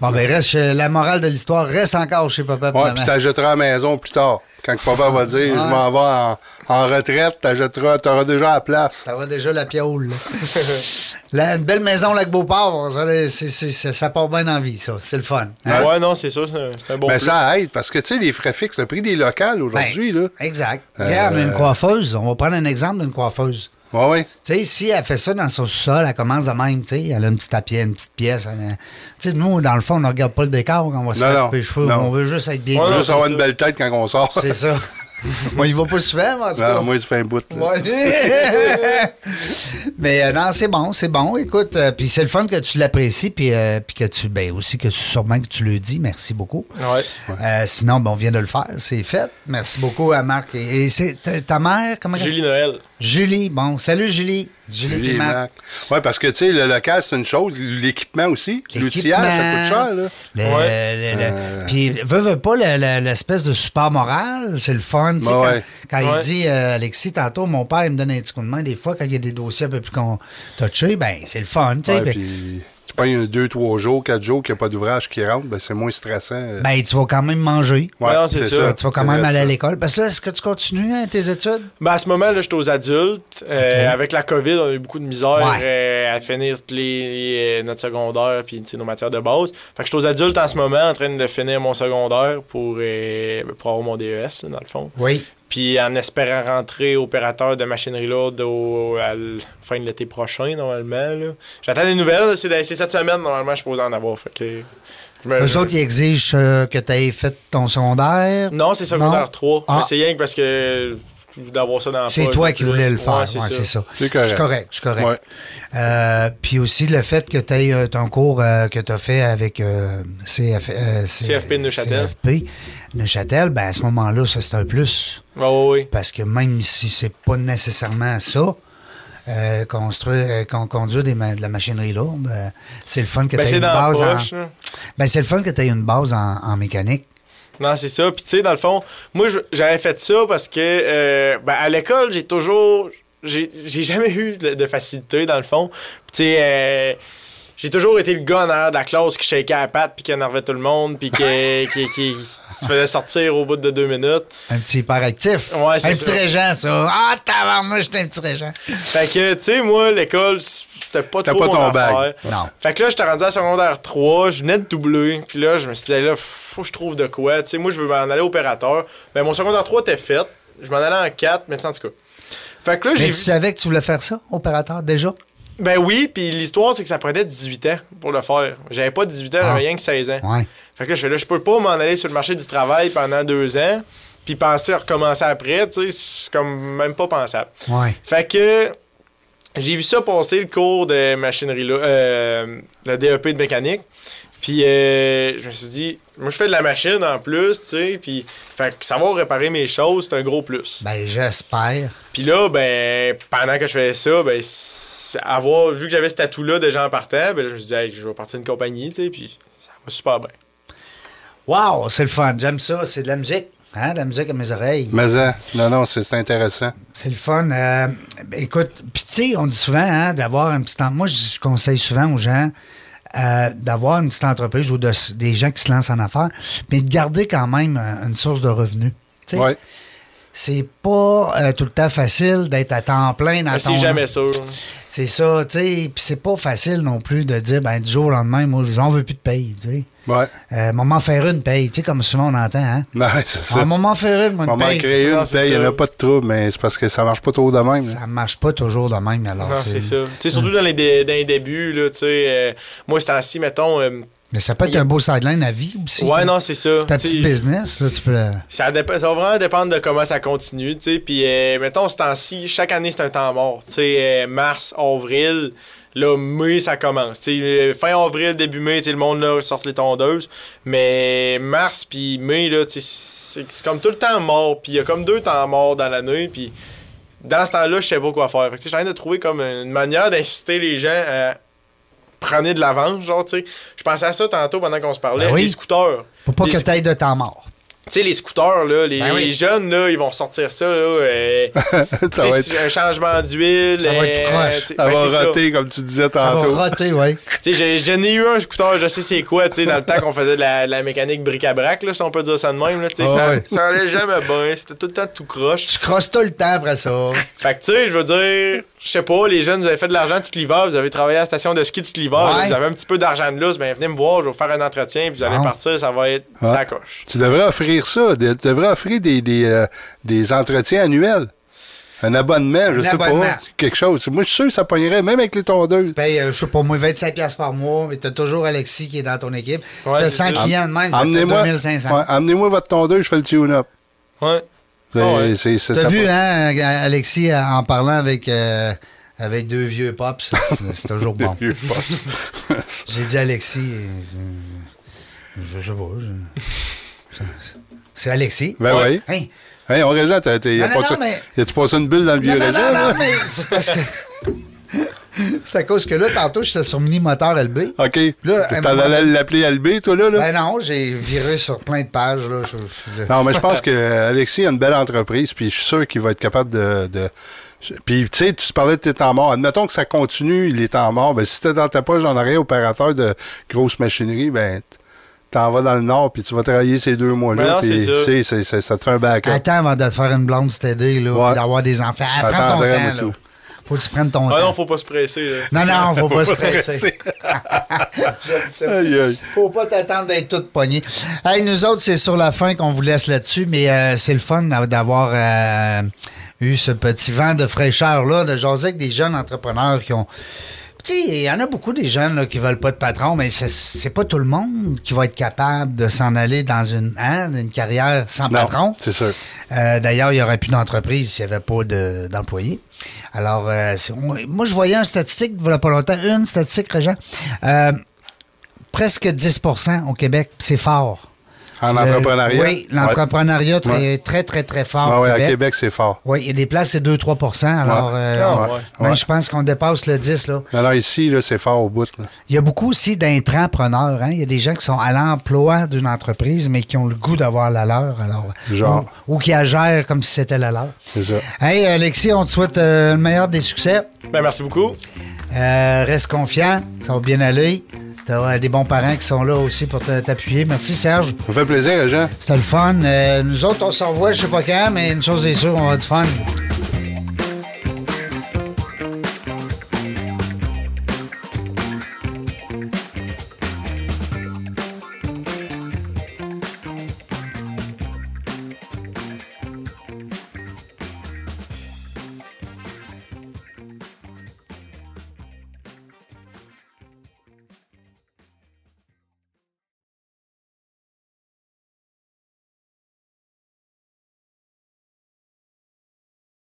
S1: Bon, ben, reste, chez- la morale de l'histoire reste encore chez papa
S2: Ouais, puis ça jettera à la maison plus tard. Quand papa va dire, je m'en vais en, en retraite, t'achèteras, t'auras déjà la place.
S1: Ça va déjà la piole. là. La- une belle maison, lac Beauport, ça, c'est- c'est- c'est- ça part bien en vie, ça. C'est le fun. hein?
S3: Ouais, non, c'est ça, c'est un, c'est un bon
S2: Mais
S3: plus.
S2: ça aide, parce que, tu sais, les frais fixes, le prix des locales aujourd'hui,
S1: Ben,
S2: là.
S1: Exact. Regarde,
S2: Euh,
S1: une coiffeuse. On va prendre un exemple d'une coiffeuse.
S2: Ouais, ouais.
S1: Tu sais, si elle fait ça dans son sol, elle commence de même, tu sais, elle a une petite tapis, une petite pièce. elle- Tu sais, nous, dans le fond, on ne regarde pas le décor quand on va se faire couper les cheveux. On veut juste être bien
S2: On
S3: Ouais,
S2: veut juste avoir une belle tête quand on sort.
S1: C'est ça. Moi, il va pas souvent, mais en tout cas.
S2: Non, moi, je fais un bout.
S1: Ouais. Mais euh, non, c'est bon, c'est bon. Écoute, euh, puis c'est le fun que tu l'apprécies, puis, euh, puis que tu, ben aussi que tu, sûrement que tu le dis. Merci beaucoup.
S3: Ouais.
S1: Euh, sinon, ben, on vient de le faire, c'est fait. Merci beaucoup à Marc. Et, et c'est ta, mère, comment
S3: Julie Noël.
S1: Julie. Bon, salut Julie. Julie,
S2: Julie et. Ouais, parce que, tu sais, le local, c'est une chose. L'équipement aussi. L'outillage, ça coûte cher, là.
S1: Le-
S3: Ouais.
S1: le- le-
S2: Euh.
S1: Puis, veut, veut pas le- le- l'espèce de support moral, c'est le fun. tu sais,
S2: Ouais,
S1: quand
S2: ouais.
S1: quand
S3: Ouais.
S1: il dit, euh, Alexis, tantôt, mon père, il me donne un petit coup de main. Des fois, quand il y a des dossiers un peu plus qu'on touchés, ben, c'est le fun. tu sais. Ben,
S2: puis tu payes un 2, 3 jours, 4 jours qu'il n'y a pas d'ouvrage qui rentre, ben c'est moins stressant.
S1: ben, tu vas quand même manger.
S2: Ouais,
S3: non, c'est ça.
S1: Tu vas quand même aller à l'école. Parce que là, est-ce que tu continues hein, tes études?
S3: Ben, à ce moment, là, j'étais aux adultes. Euh, Avec la COVID, on a eu beaucoup de misère
S1: Ouais.
S3: euh, à finir tous les, euh, notre secondaire puis nos matières de base. Fait que j'étais aux adultes en ce moment en train de finir mon secondaire pour, euh, pour avoir mon DES, là, dans le fond.
S1: Oui.
S3: Puis en espérant rentrer opérateur de machinerie lourde au, à la fin de l'été prochain, normalement. là. J'attends des nouvelles. C'est cette semaine, normalement, je suis supposé en avoir. Fait que, me-
S1: Eux autres, ils exigent euh, que tu aies fait ton secondaire.
S3: Non, c'est secondaire
S1: Non?
S3: 3.
S1: Ah.
S3: C'est rien que parce que d'avoir ça dans
S1: C'est toi qui voulais le faire.
S3: Ouais, c'est ça.
S2: C'est correct.
S1: C'est correct. C'est correct.
S2: Ouais.
S1: Euh, puis aussi le fait que tu aies ton cours euh, que tu as fait avec euh, CF, euh,
S3: CFP de Neuchâtel.
S1: CFP Neuchâtel, ben à ce moment-là, ça c'est un plus.
S3: Ouais, ouais.
S1: Parce que même si c'est pas nécessairement ça, euh, construire, euh, con- conduire des ma- de la machinerie lourde, euh, c'est le fun que
S3: Ben,
S1: tu aies une base en. Ben, c'est le fun que tu une base en, mécanique.
S3: Non, c'est ça. Puis, tu sais, dans le fond, moi, j'avais fait ça parce que, euh, ben, à l'école, j'ai toujours. J'ai jamais eu de, facilité, dans le fond. Puis, tu sais, j'ai toujours été le gars en arrière de la classe qui shakeait la patte, puis qui énervait tout le monde, puis qui, qui, qui se faisait sortir au bout de deux minutes.
S1: Un petit hyperactif.
S3: Ouais, c'est
S1: un
S3: ça.
S1: petit régent, ça. Ah, tabarnouche, j'étais un petit régent.
S3: Fait que, tu sais, moi, l'école, c'était pas
S2: T'as
S3: trop
S2: pas
S3: mon
S2: ton
S3: affaire.
S1: Non.
S3: Fait que là, j'étais rendu à secondaire 3, je venais de doubler, puis là, je me suis dit, là, faut que je trouve de quoi. Tu sais, moi, je veux m'en aller opérateur. Ben, mon secondaire 3 était fait. Je m'en allais en 4, mais en tout cas. Fait que là, j'ai
S1: Mais
S3: vu.
S1: tu savais que tu voulais faire ça, opérateur, déjà?
S3: Ben oui, puis l'histoire, c'est que ça prenait 18 ans pour le faire. J'avais pas 18 ans,
S1: Ah.
S3: j'avais rien que 16 ans.
S1: Ouais.
S3: Fait que là, je fais là, je peux pas m'en aller sur le marché du travail pendant deux ans, puis penser à recommencer après, tu sais, c'est comme même pas pensable.
S1: Ouais.
S3: Fait que j'ai vu ça passer le cours de machinerie là, euh, le DEP de mécanique. Puis euh, je me suis dit, moi je fais de la machine en plus, tu sais, puis fait que savoir réparer mes choses, c'est un gros plus.
S1: Ben, j'espère.
S3: Puis là, ben, pendant que je faisais ça, ben, avoir, vu que j'avais cet atout-là de gens partant, ben je me suis dit, Hey, je vais partir d'une compagnie, tu sais, puis ça va super bien.
S1: Wow, c'est le fun. J'aime ça. C'est de la musique. Hein, de la musique à mes oreilles.
S2: Mais hein, non, non, c'est intéressant.
S1: C'est le fun. Euh, ben, écoute, puis tu sais, on dit souvent hein, d'avoir un petit... en- Moi, je conseille souvent aux gens euh, d'avoir une petite entreprise ou de, des gens qui se lancent en affaires, mais de garder quand même euh, une source de revenus. C'est pas euh, tout le temps facile d'être à temps plein dans ton...
S3: c'est jamais sûr.
S1: C'est ça, tu sais. Puis c'est pas facile non plus de dire, ben, du jour au lendemain, moi, j'en veux plus de paye, tu sais.
S2: Ouais.
S1: Euh, moment faire une paye, tu sais, comme souvent on entend, hein.
S2: Non, c'est ça.
S1: Moment faire une, moi, une
S2: en
S1: paye.
S2: créer
S3: Non,
S2: une,
S3: c'est
S2: il n'y en a pas de trouble, mais c'est parce que ça marche pas trop de même. là.
S1: Ça marche pas toujours de même, alors.
S3: Non, c'est ça. Tu sais, surtout dans les, dé- dans les débuts, là, tu sais, euh, moi, c'est ainsi, mettons.
S1: Mais ça peut être
S3: Il y a-
S1: un beau sideline à vie aussi.
S3: ouais, non, c'est ça.
S1: Ta petite business, là, tu peux.
S3: Ça, dép- ça va vraiment dépendre de comment ça continue, tu sais. Puis, euh, mettons, ce temps-ci, chaque année, c'est un temps mort. Tu sais, euh, mars, avril, là, mai, ça commence. Tu sais, euh, fin avril, début mai, le monde, là, sort les tondeuses. Mais mars puis mai, là, c'est comme tout le temps mort. Puis, il y a comme deux temps morts dans l'année. Puis, dans ce temps-là, je sais pas quoi faire. Fait que, tu sais, j'ai envie de trouver comme une manière d'inciter les gens à prendre de l'avance, genre, tu sais. Je pensais à ça tantôt pendant qu'on se parlait.
S1: Ben oui.
S3: Les scooters.
S1: Faut pas
S3: Les
S1: que
S3: sc-
S1: tu ailles de temps mort.
S3: Sais, les scooters, là, les,
S1: Ben oui.
S3: les jeunes, là, ils vont sortir ça, là. euh,
S2: Ça va
S3: un changement d'huile.
S1: Ça va être
S3: euh,
S1: proche.
S3: tu sais,
S2: Ça
S3: ben,
S2: va
S3: ça.
S2: roter, comme tu disais
S1: Ça va
S2: tantôt.
S1: roter, oui.
S3: Tu sais, j'ai- j'en ai eu un scooter, je sais c'est quoi, tu sais, dans le temps qu'on faisait de la, la mécanique bric-à-brac, là, si on peut dire ça de même, là, tu sais,
S1: Ah
S3: ça,
S1: ouais.
S3: ça allait jamais bien, c'était tout le temps tout croche.
S1: Tu crosses tout le temps après ça.
S3: Fait que, tu sais, je veux dire, je sais pas, les jeunes, vous avez fait de l'argent tout l'hiver, vous avez travaillé à la station de ski tout l'hiver,
S1: Ouais.
S3: vous avez un petit peu d'argent de lousse, ben venez me voir, je vais vous faire un entretien, puis vous allez partir, ça va être
S2: Ouais.
S3: ça coche.
S2: Tu devrais offrir ça. Tu devrais offrir des, des, euh, des entretiens annuels. Un abonnement, je
S1: Un
S2: sais
S1: abonnement.
S2: pas. Quelque chose. Moi, je suis sûr que ça pognerait, même avec les tondeuses.
S1: Tu payes, euh, je sais pas, moi, 25$ piastres par mois, mais t'as toujours Alexis qui est dans ton équipe.
S3: Ouais,
S1: t'as
S3: c'est
S1: 100
S3: ça.
S1: clients de même, ça fait
S2: Amenez-moi
S1: 2500.
S2: ouais, amenez-moi votre tondeuse, je fais le tune-up.
S3: Ouais. Ah ouais.
S1: T'as vu, hein, Alexis, en parlant avec, euh, avec deux vieux pops, c'est- toujours bon.
S2: Vieux pops.
S1: J'ai dit Alexis, euh, je sais pas. je- C'est Alexis.
S2: Ben oui.
S1: Hein?
S2: Hey, on y a
S1: Non,
S2: pas
S1: non,
S2: ça-
S1: mais-
S2: y a-tu passé une bulle dans le vieux régent,
S1: non, non, mais c'est parce que. c'est à cause que là, tantôt, j'étais sur Mini Moteur LB.
S2: OK. T'en allais l'appeler LB, toi, là? là?
S1: Ben non, j'ai viré sur plein de pages. Là.
S2: Non, mais je pense que Alexis a une belle entreprise, puis je suis sûr qu'il va être capable de. de- Puis, tu sais, tu parlais de tes temps morts. Admettons que ça continue, les temps morts. Ben, si t'es dans ta poche en arrière, opérateur de grosse machinerie, ben, t'en vas dans le nord, puis tu vas travailler ces deux
S3: Ben
S2: mois-là. puis,
S3: c'est ça.
S2: c'est- c'est- te fait un backup.
S1: Attends avant de te faire une blonde cet été, là,
S2: Ouais.
S1: d'avoir des enfants. Ah, prends ton temps, là.
S2: tout.
S1: Faut que tu prennes ton
S3: Ah
S1: temps.
S3: non, faut pas se presser, là.
S1: Non, non, faut pas se presser. J'aime ça.
S2: Aïe, aïe.
S1: Faut pas t'attendre d'être toute poignée. Hey, nous autres, c'est sur la fin qu'on vous laisse là-dessus, mais euh, c'est le fun d'avoir euh, eu ce petit vent de fraîcheur-là, de jaser avec des jeunes entrepreneurs qui ont. Il y en a beaucoup des jeunes là, qui veulent pas de patron, mais c'est- pas tout le monde qui va être capable de s'en aller dans une, hein, une carrière sans
S2: Non,
S1: patron.
S2: c'est sûr.
S1: Euh, D'ailleurs, il n'y aurait plus d'entreprise s'il n'y avait pas de- d'employés. Alors, euh, moi, je voyais une statistique, il a pas longtemps, une statistique, Régent. Euh, presque 10% au Québec, c'est fort.
S2: En
S1: Le-
S2: entrepreneuriat.
S1: Oui, l'entrepreneuriat
S2: Ouais.
S1: très, très, très fort
S2: Ouais,
S1: au
S2: ouais, à
S1: Québec.
S2: Québec, c'est fort.
S1: Oui, il y a des places, c'est 2-3 Alors,
S2: Ouais.
S1: euh,
S3: Ah, ouais.
S2: Ouais.
S1: je pense qu'on dépasse le 10 là.
S2: Non, ici, là, c'est fort au bout. là.
S1: Il y a beaucoup aussi d'intrapreneurs. Hein? Il y a des gens qui sont à l'emploi d'une entreprise, mais qui ont le goût d'avoir la leur. Alors,
S2: Genre.
S1: Ou, ou qui la gèrent comme si c'était la leur.
S2: C'est ça.
S1: Hey, Alexis, on te souhaite euh, le meilleur des succès.
S3: Ben, merci beaucoup.
S1: Euh, reste confiant, ça va bien aller. Des bons parents qui sont là aussi pour t'appuyer. Merci, Serge.
S2: Ça me fait plaisir, Jean.
S1: C'était le fun. Euh, nous autres, on se revoit, je sais pas quand, mais une chose est sûre, on va du fun.